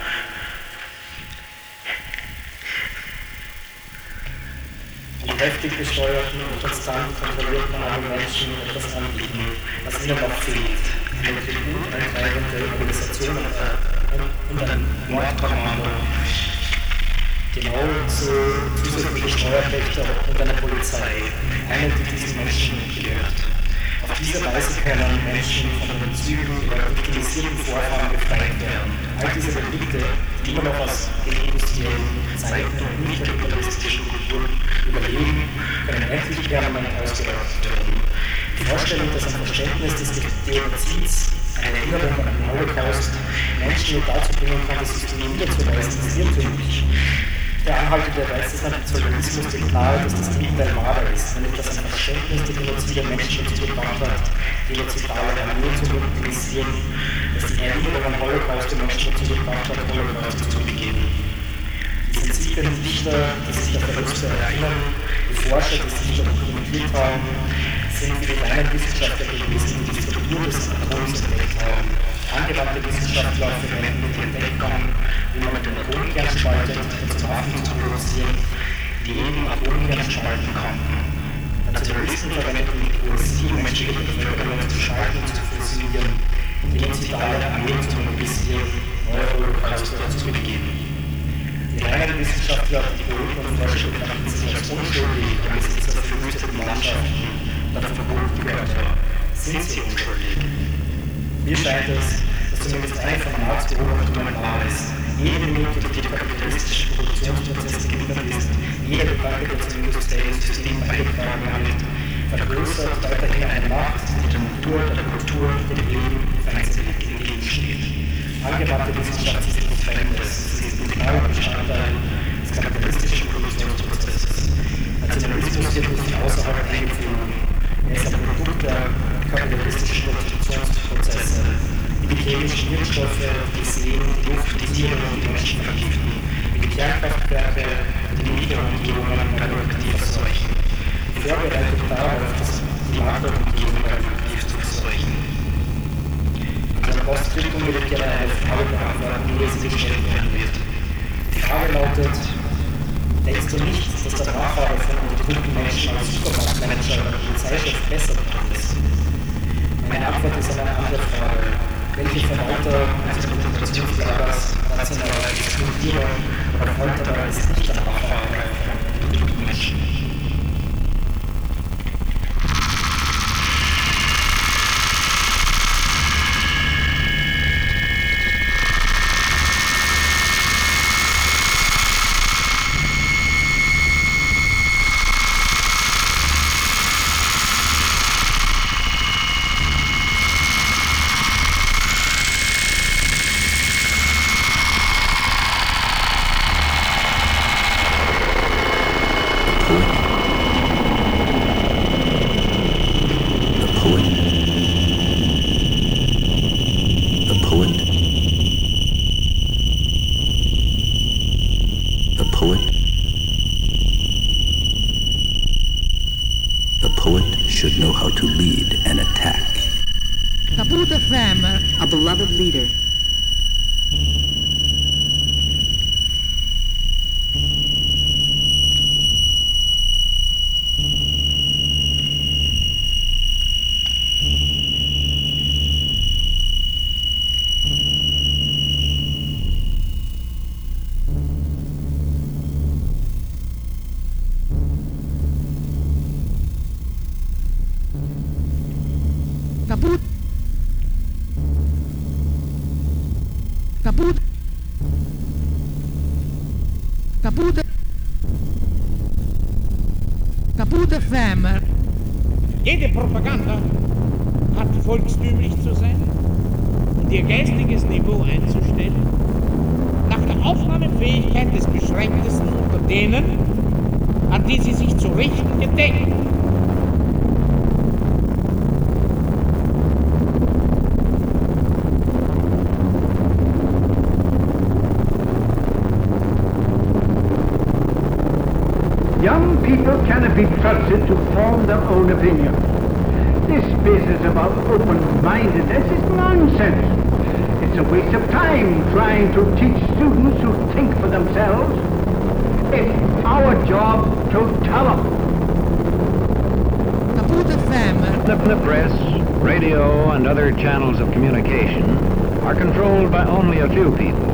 die heftig gesteuerten und konstant kontrollierten armen Menschen etwas anbieten, was ihnen noch fehlt. Eine Tribut eintreibende Organisation und ein Mordkommando. Genau zu zusätzliche Steuerpächter und einer Polizei, eine, die diesen Menschen gehört. Auf diese Weise können Menschen von den Zügen ihrer victimisierten Vorfahren befreit werden. All diese Relikte, die immer noch aus deindustriellen Zeiten und nicht kapitalistischen Kulturen überleben, können endlich permanent ausgerottet werden. Die Vorstellung, dass ein Verständnis des Geozids, eine Erinnerung an den Holocaust, Menschen dazu bringen kann, das System niederzuweisen, ist irrtümlich. Der anhaltende Reiz des Nationalismus legt nahe, dass das Gegenteil wahrer ist, nämlich dass ein Verständnis der Genozide Menschen dazu gebracht hat, genozidale Armeen zu mobilisieren, dass die Erinnerung an Holocaust die Menschen dazu gebracht hat, Holocaust zu begehen. Die sensiblen Dichter, die sich der Verluste erinnern, die Forscher, die sich dokumentiert haben, sind wie die kleinen Wissenschaftler gewesen, die Struktur des Atoms entdeckt haben. Angewandte Wissenschaftler verwenden die Entdeckung, wie man den Atomkern spaltet, um zu Waffen zu produzieren, die eben Atomkern spalten konnten. Nationalisten verwenden die Poesie, um menschliche Bevölkerungen zu spalten und zu fusionieren, genozidale Armeen zu mobilisieren, neue Holocauste zu begehen. Die reinen Wissenschaftler, die Poeten und Forscher betrachten sich als unschuldig angesichts der verwüsteten Landschaften und der verbotenen Götter. Sind sie unschuldig? Mir scheint es, dass zumindest eine von Marx Beobachtungen wahr ist. Jede Minute, die die kapitalistischen Produktionsprozesse gehindert ist, jeder Gedanke, der zum industriellen System beigetragen hat, vergrößert weiterhin eine Macht, die der Natur, der Kultur, dem Leben feindselig entgegensteht. Angewandte Wissenschaft ist nichts Fremdes, sie ist integraler Bestandteil des kapitalistischen Produktionsprozesses. Nationalismus wird nicht außerhalb eingeführt. Er ist ein Produkt der kapitalistischen Produktionsprozesse, wie die chemischen Wirkstoffe, die Seen, die Luft, die Tiere und die Menschen vergiften, die Kernkraftwerke die Mikroumgebungen radioaktiv verseuchen. Die Vorbereitung darauf, dass die Makroumgebungen radioaktiv zu verseuchen. In der will ich gerne eine Frage beantworten, die sie gestellt werden wird. Die Frage lautet, Denkst du nicht, dass der Nachfahre von unterdrückten Menschen als Supermarktmanager oder Polizeichef besser ist? Meine Antwort ist eine andere Frage. Welche Verwalter eines Konzentrationslagers, nationaler Exkludierung oder Folterer ist nicht der Nachfahre von unterdrückten Menschen? a beloved leader. Kaput. Kaput FM. Jede Propaganda hat volkstümlich zu sein und ihr geistiges Niveau einzustellen, nach der Aufnahmefähigkeit des Beschränktesten unter denen, an die sie sich zu richten gedenken. Young people cannot be trusted to form their own opinion. This business about open-mindedness is nonsense. It's a waste of time trying to teach students to think for themselves. It's our job to tell them. Kaput FM. The, the press, radio, and other channels of communication are controlled by only a few people.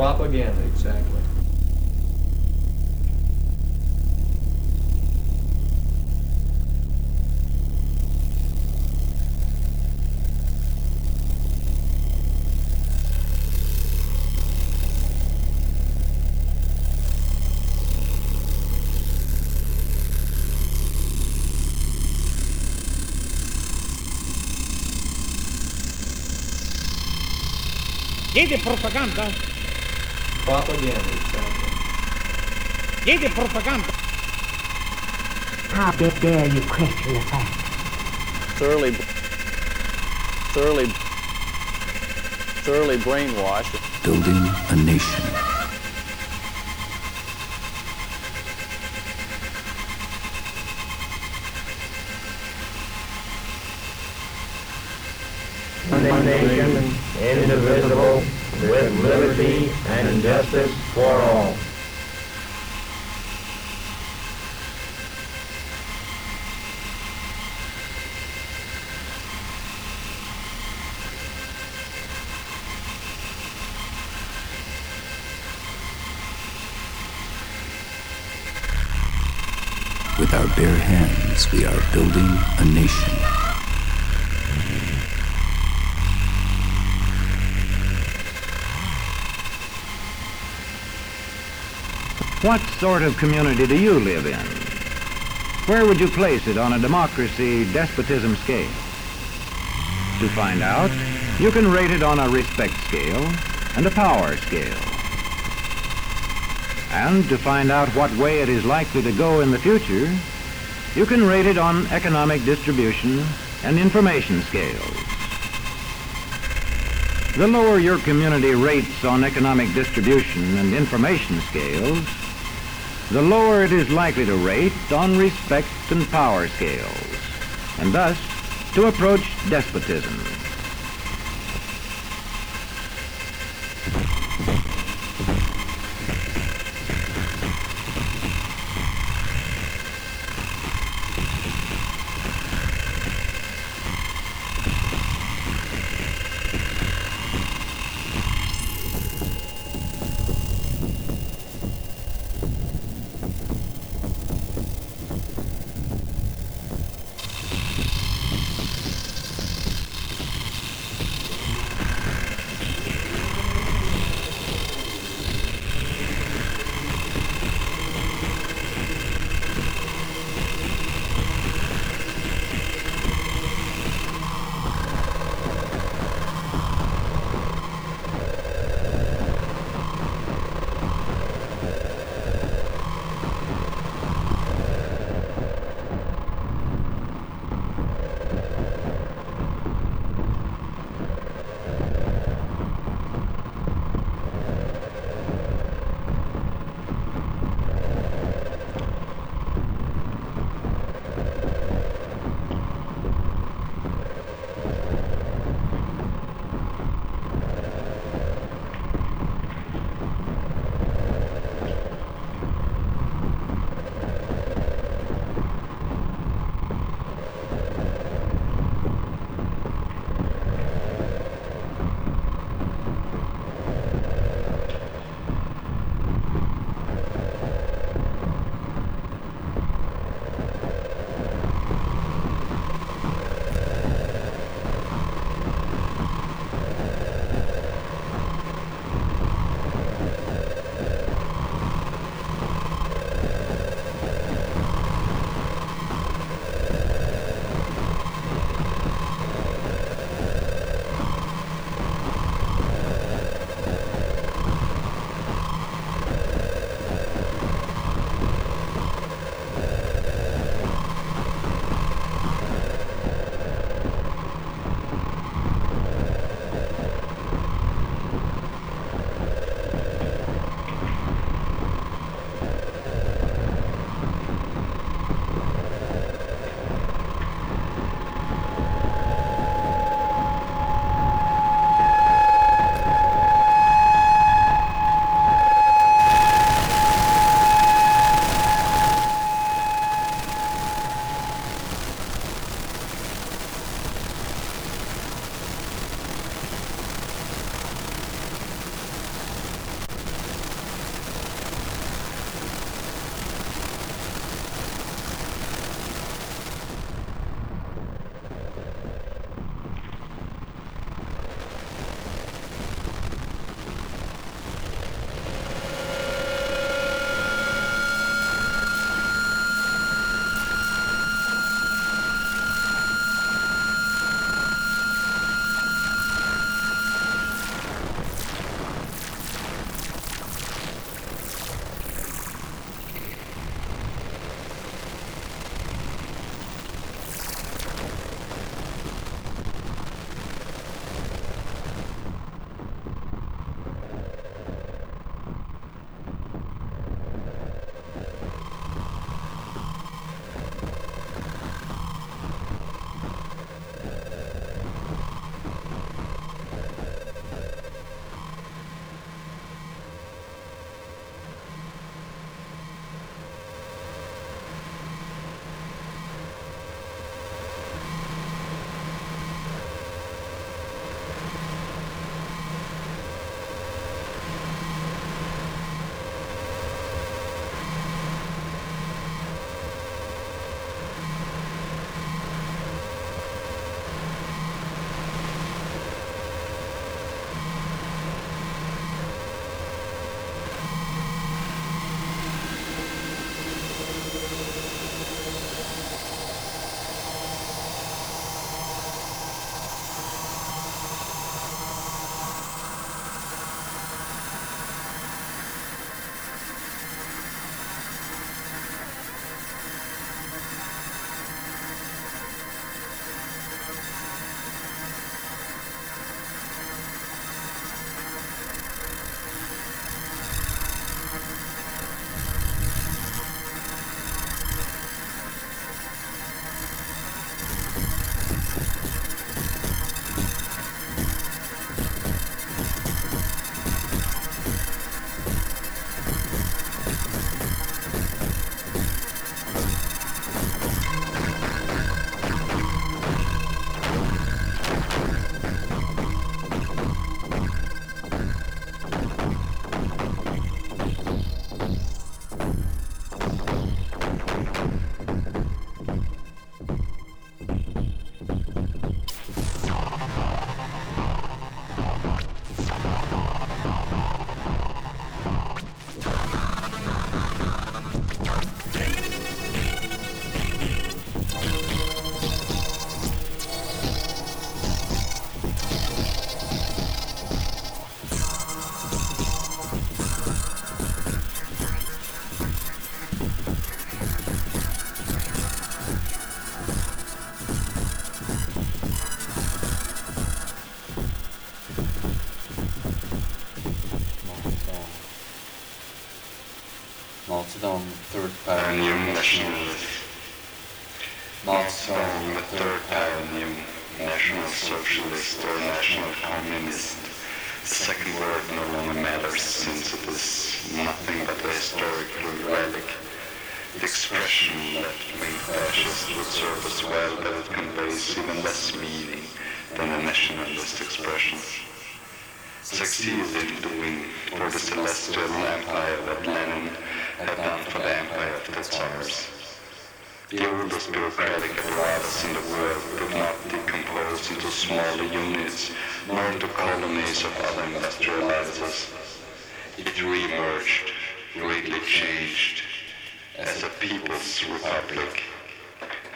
Propaganda, exactly. Jede Propaganda, Propaganda, exactly. jede Propaganda How dare dare you question the facts? thoroughly, thoroughly, thoroughly brainwashed. Building a nation. One nation, indivisible, with liberty and justice for all. With our bare hands, we are building a nation. What sort of community do you live in? Where would you place it on a democracy despotism scale? To find out, you can rate it on a respect scale and a power scale. And to find out what way it is likely to go in the future, you can rate it on economic distribution and information scales. The lower your community rates on economic distribution and information scales, the lower it is likely to rate on respect and power scales, and thus to approach despotism. Meaning than the nationalist expressions. Succeeded in doing for the celestial empire that Lenin had done for the empire of the Tsars. The oldest bureaucratic apparatus in the world could not decompose into smaller units, nor into colonies of other industrializers. It re-emerged, greatly changed, as a people's republic,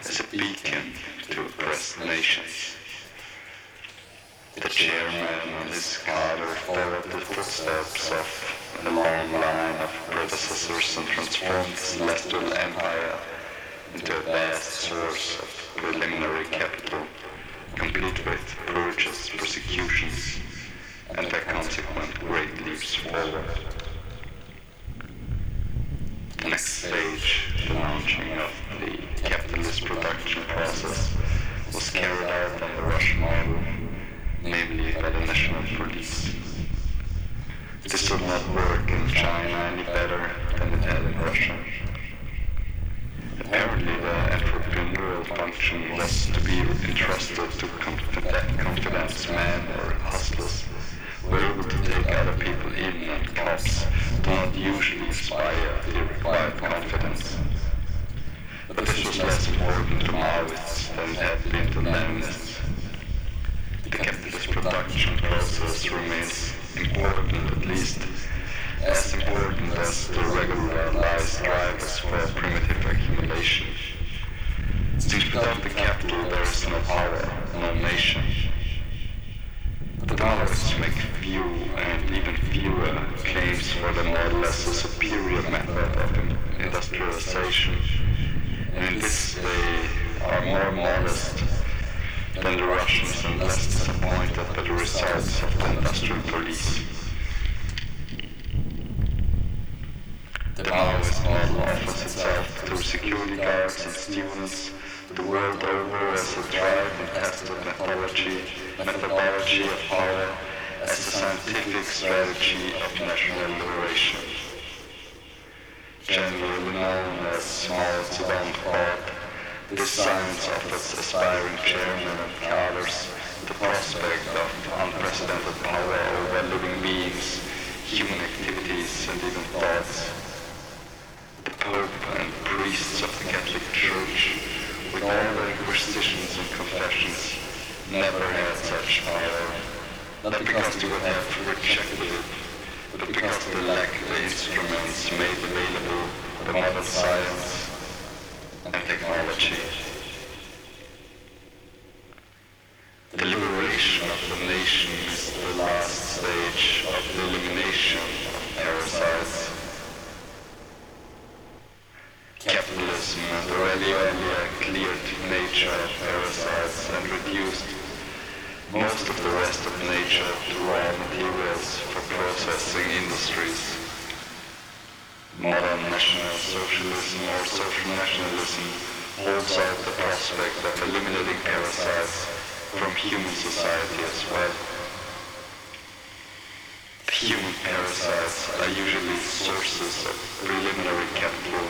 as a beacon to oppressed nations. The chairman and his cadre followed the footsteps of a long line of predecessors and transformed the celestial empire into a vast source of preliminary capital, complete with purges, persecutions, and their consequent great leaps forward. The next stage, the launching of the capitalist production process, was carried out on the Russian model, namely by the National Police. This did not work in China any better than it had in Russia. Apparently, the entrepreneurial function was to be entrusted to confidence men or hustlers were able to take other people in and cops do not usually inspire the required confidence. But this was less important to Maoists than it had been to Leninists. The capitalist production process remains important, at least as important as the regularized drivers for primitive accumulation. Since without the capital there is no power, no nation. The Maoists make few and even fewer claims for the more or less superior method of industrialization. And in this they are more modest than the Russians and less disappointed by the results of the industrial police. The Maoist model offers itself through security guards and students the world over as a drive and tested methodology, methodology of power, as a scientific strategy of national liberation. Generally known as Mao Zedong thought, this science offers aspiring chairmen and cadres the prospect of unprecedented power over living beings, human activities, and even thoughts. The Pope and priests of the Catholic Church, their inquisitions and confessions, never had such power, not because they would have rejected it, but because they lacked the instruments made available by modern science and technology. The liberation of the nation is the last stage of the elimination of parasites. Capitalism has already earlier cleared nature of parasites and reduced most of the to raw materials for processing industries. Modern national socialism or social nationalism holds out the prospect of eliminating parasites from human society as well. Human parasites are usually sources of preliminary capital,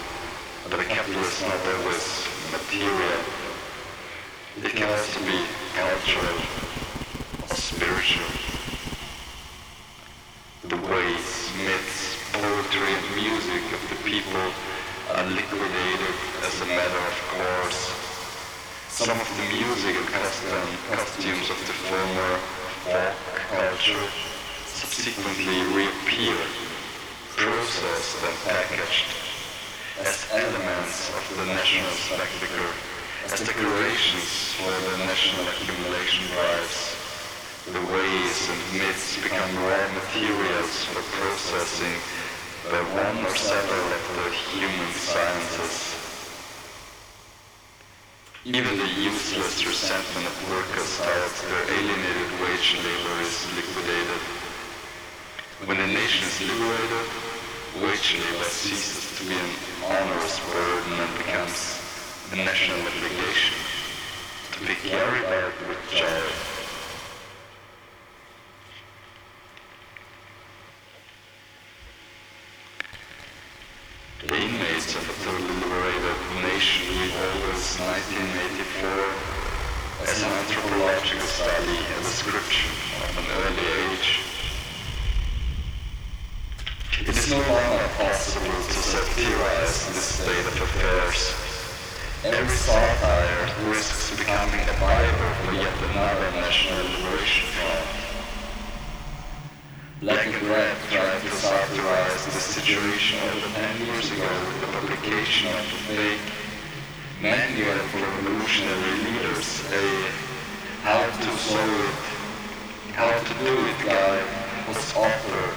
but the capital is not always material. It can also be cultural spiritual. The ways, myths, poetry and music of the people are liquidated as a matter of course. Some of the music and custom, costumes of the former folk culture subsequently reappear, processed and packaged as elements of the national spectacle, as decorations for the national accumulation drives. The ways and myths become raw materials for processing by one or several of the human sciences. Even the useless resentment of workers towards their alienated wage labor is liquidated. When a nation is liberated, wage labor ceases to be an onerous burden and becomes a national obligation to be carried out with joy. The inmates of a totally liberated nation August 1984 as an anthropological study, a description of an early age. It is no longer possible to satirize this state of affairs. Every satire risks becoming a Bible for yet another national liberation front. Black and Red tried to satirize the situation over 10 years ago with the publication of the fake Manual for Revolutionary Leaders, a How to Solve It, How to Do It guide was author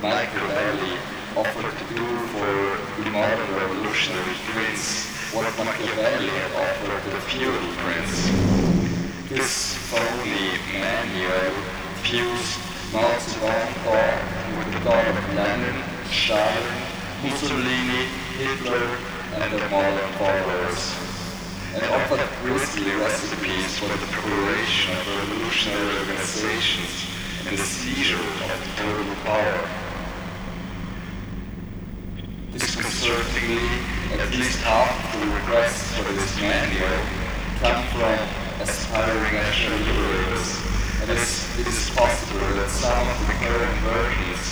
Machiavelli offered to do for the modern revolutionary prince what Machiavelli had offered the feudal prince. This phony manual fused Mao Zedong thought with the thought of Lenin, Stalin, Mussolini, Hitler, and their modern followers, and offered grisly recipes for the preparation of revolutionary organizations and the seizure of total power. Disconcertingly, at least half the requests for this manual come from aspiring national liberators, and it's, possible that some of the current versions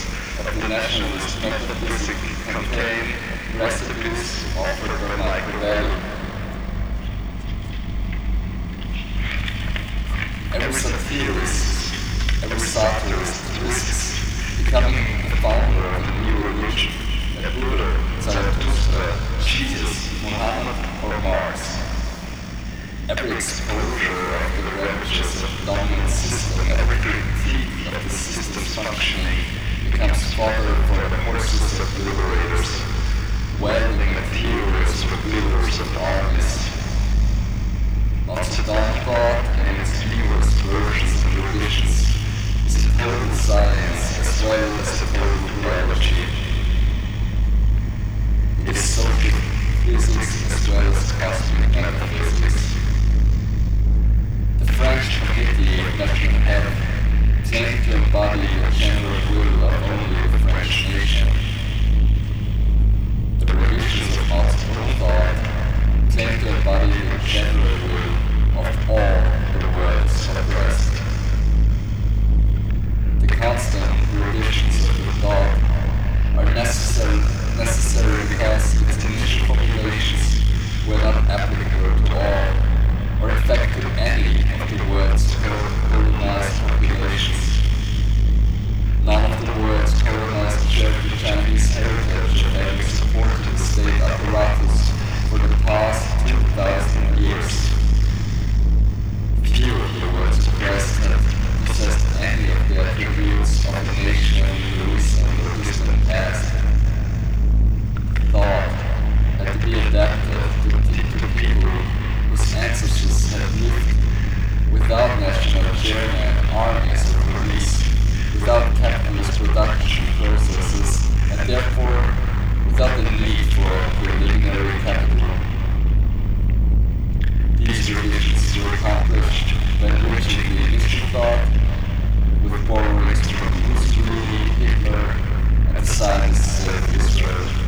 of the nationalist metaphysic contain recipes offered by Machiavelli. Every satirist, every satirist risks becoming the founder of a new religion, a Buddha, Zarathustra, Jesus, Muhammad, or Marx. Every exposure of the ravages of the dominant system, every critique of the system's functioning becomes fodder for the horses of liberators, welding materials for glitters of armies. Mao Zedong thought in its numerous versions and revisions is a total science as well as a total biology. It is social physics as well as cosmic metaphysics. The French Committee of National Health claimed to embody the general will of only the French nation. The revisions of Mao Zedong thought claim to embody the general will of all the world's oppressed. The constant revisions of the thought are necessary, necessary because its initial populations were not applicable to all or affected any of the world's colonized populations. None of the world's colonized the Chinese heritage having supported the state apparatus for the past 2,000 years. Few of the world's oppressed have possessed any of the attributes of a nation in the recent or distant past. Thought had to be adapted ancestors had lived without national chairmen, armies, or police, without capitalist production processes, and therefore without the need for a preliminary capital. These revisions were accomplished by enriching the initial thought with borrowings from Mussolini, Hitler, and the scientists of Israel.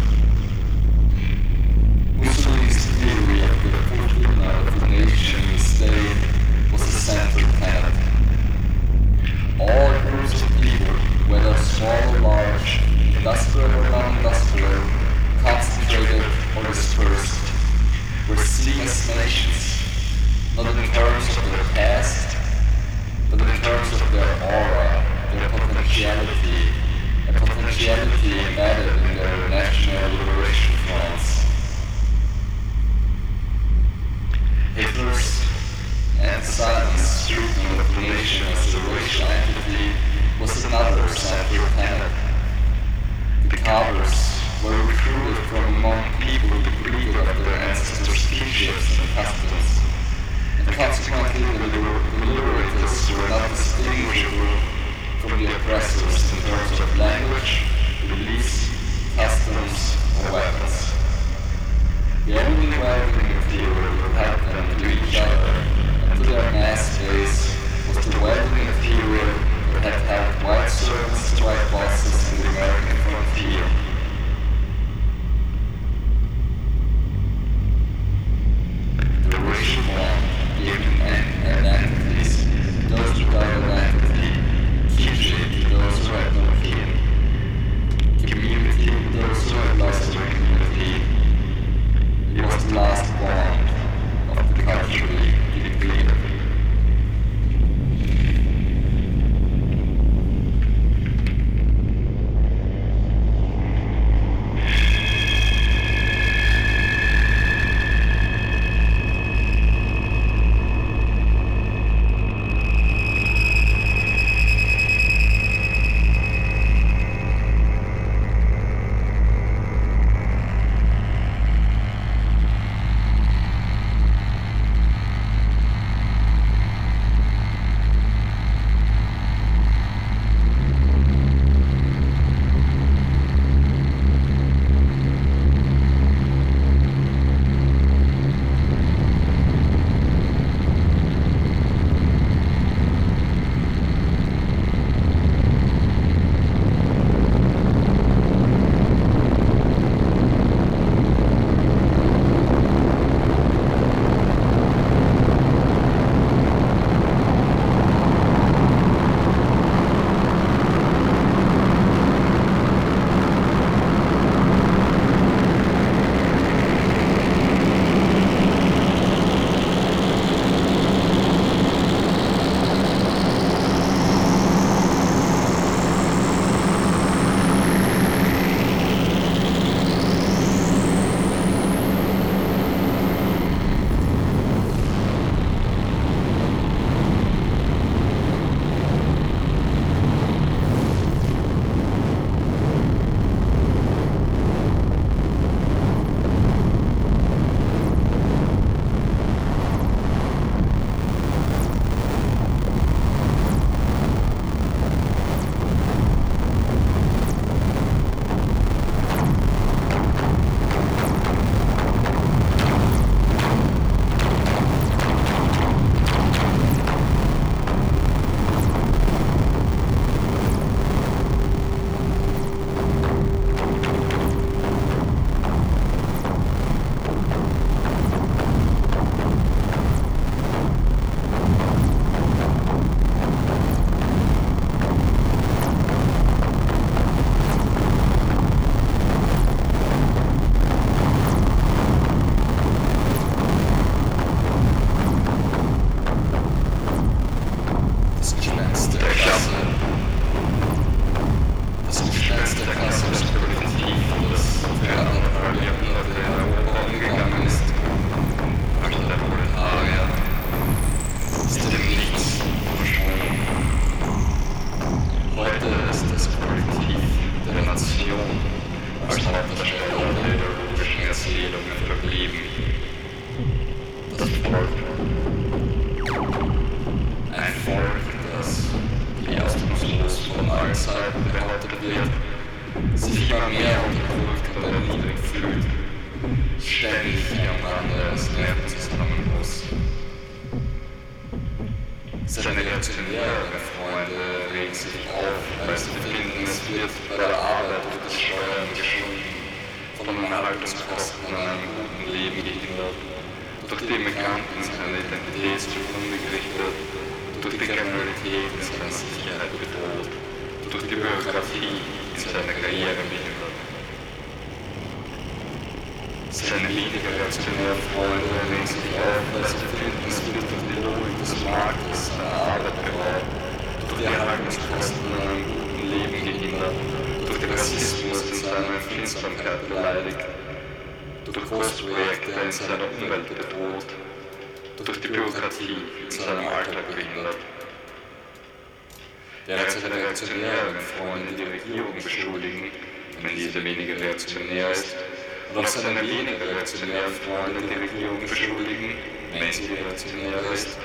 Seine weniger reaktionären Freunde die Regierung beschuldigen, wenn sie reaktionär ist,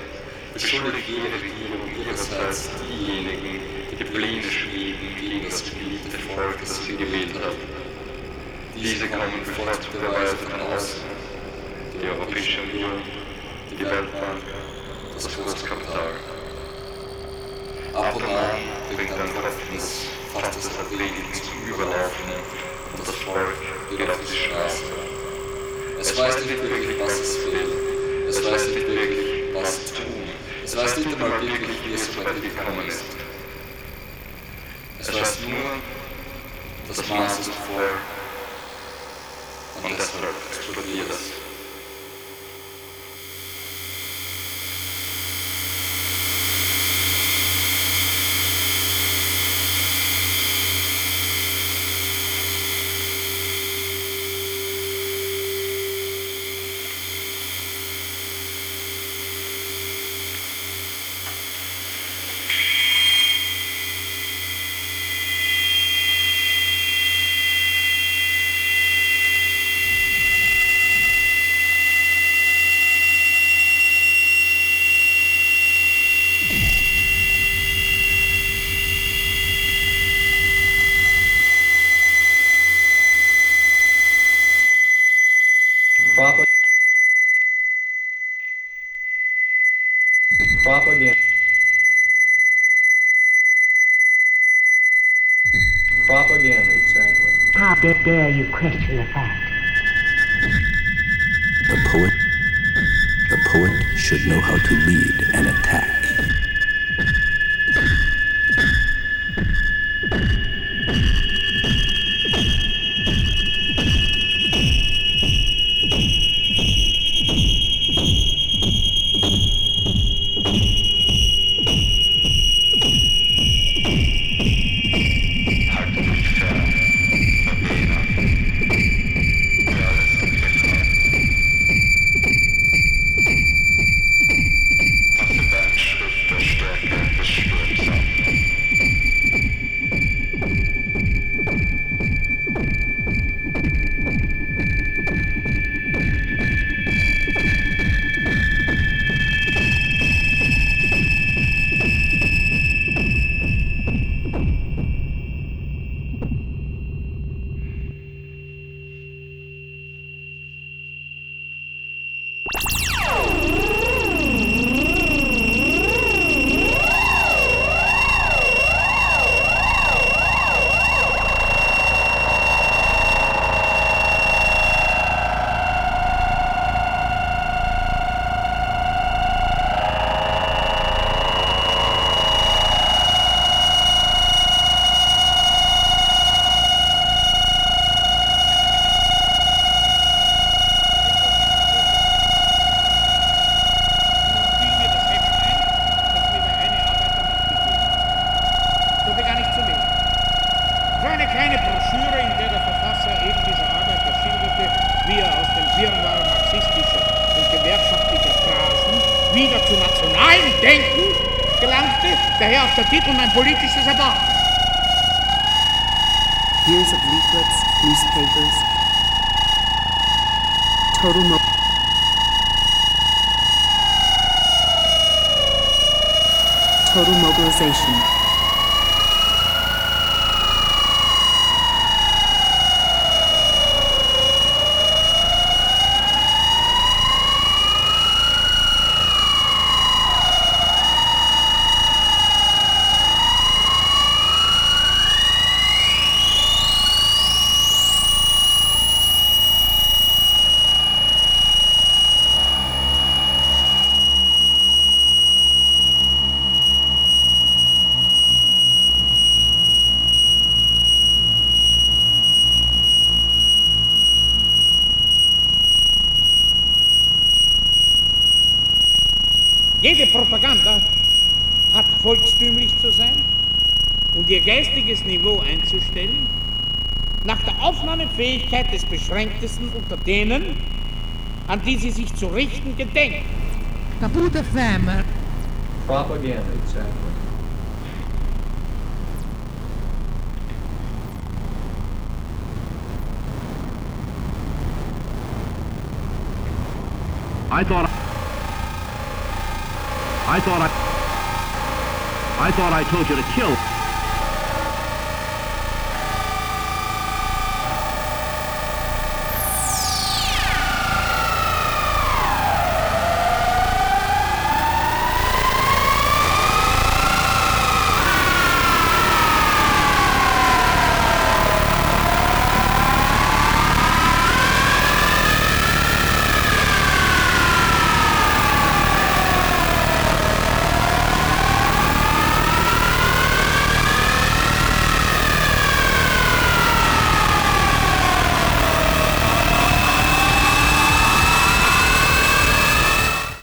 beschuldigt jede Regierung ihrerseits diejenigen, die Pläne schmieden gegen das geliebte Volk, das sie gewählt hat. Diese kommen bevorzugterweise von außen. Die Europäische Union, die Weltbank, das Großkapital. Ab und an bringt ein Tropfen fast das Leben zum Überlaufen und das Volk geht auf die Straße. Es weiß nicht wirklich, was es will. Es weiß nicht wirklich, was tun. Es weiß nicht einmal wirklich, wie es so weit gekommen ist. Es weiß nur, das Maß ist voll und deshalb explodiert es. Dare you question the fact? The poet, the poet should know how to lead an attack. Years of leaflets, newspapers, total mo- total mobilization. Niveau einzustellen, nach der Aufnahmefähigkeit des Beschränktesten unter denen, an die sie sich zu richten gedenkt. Caput FM. Propaganda, exactly. I thought I thought I I thought I told you to kill.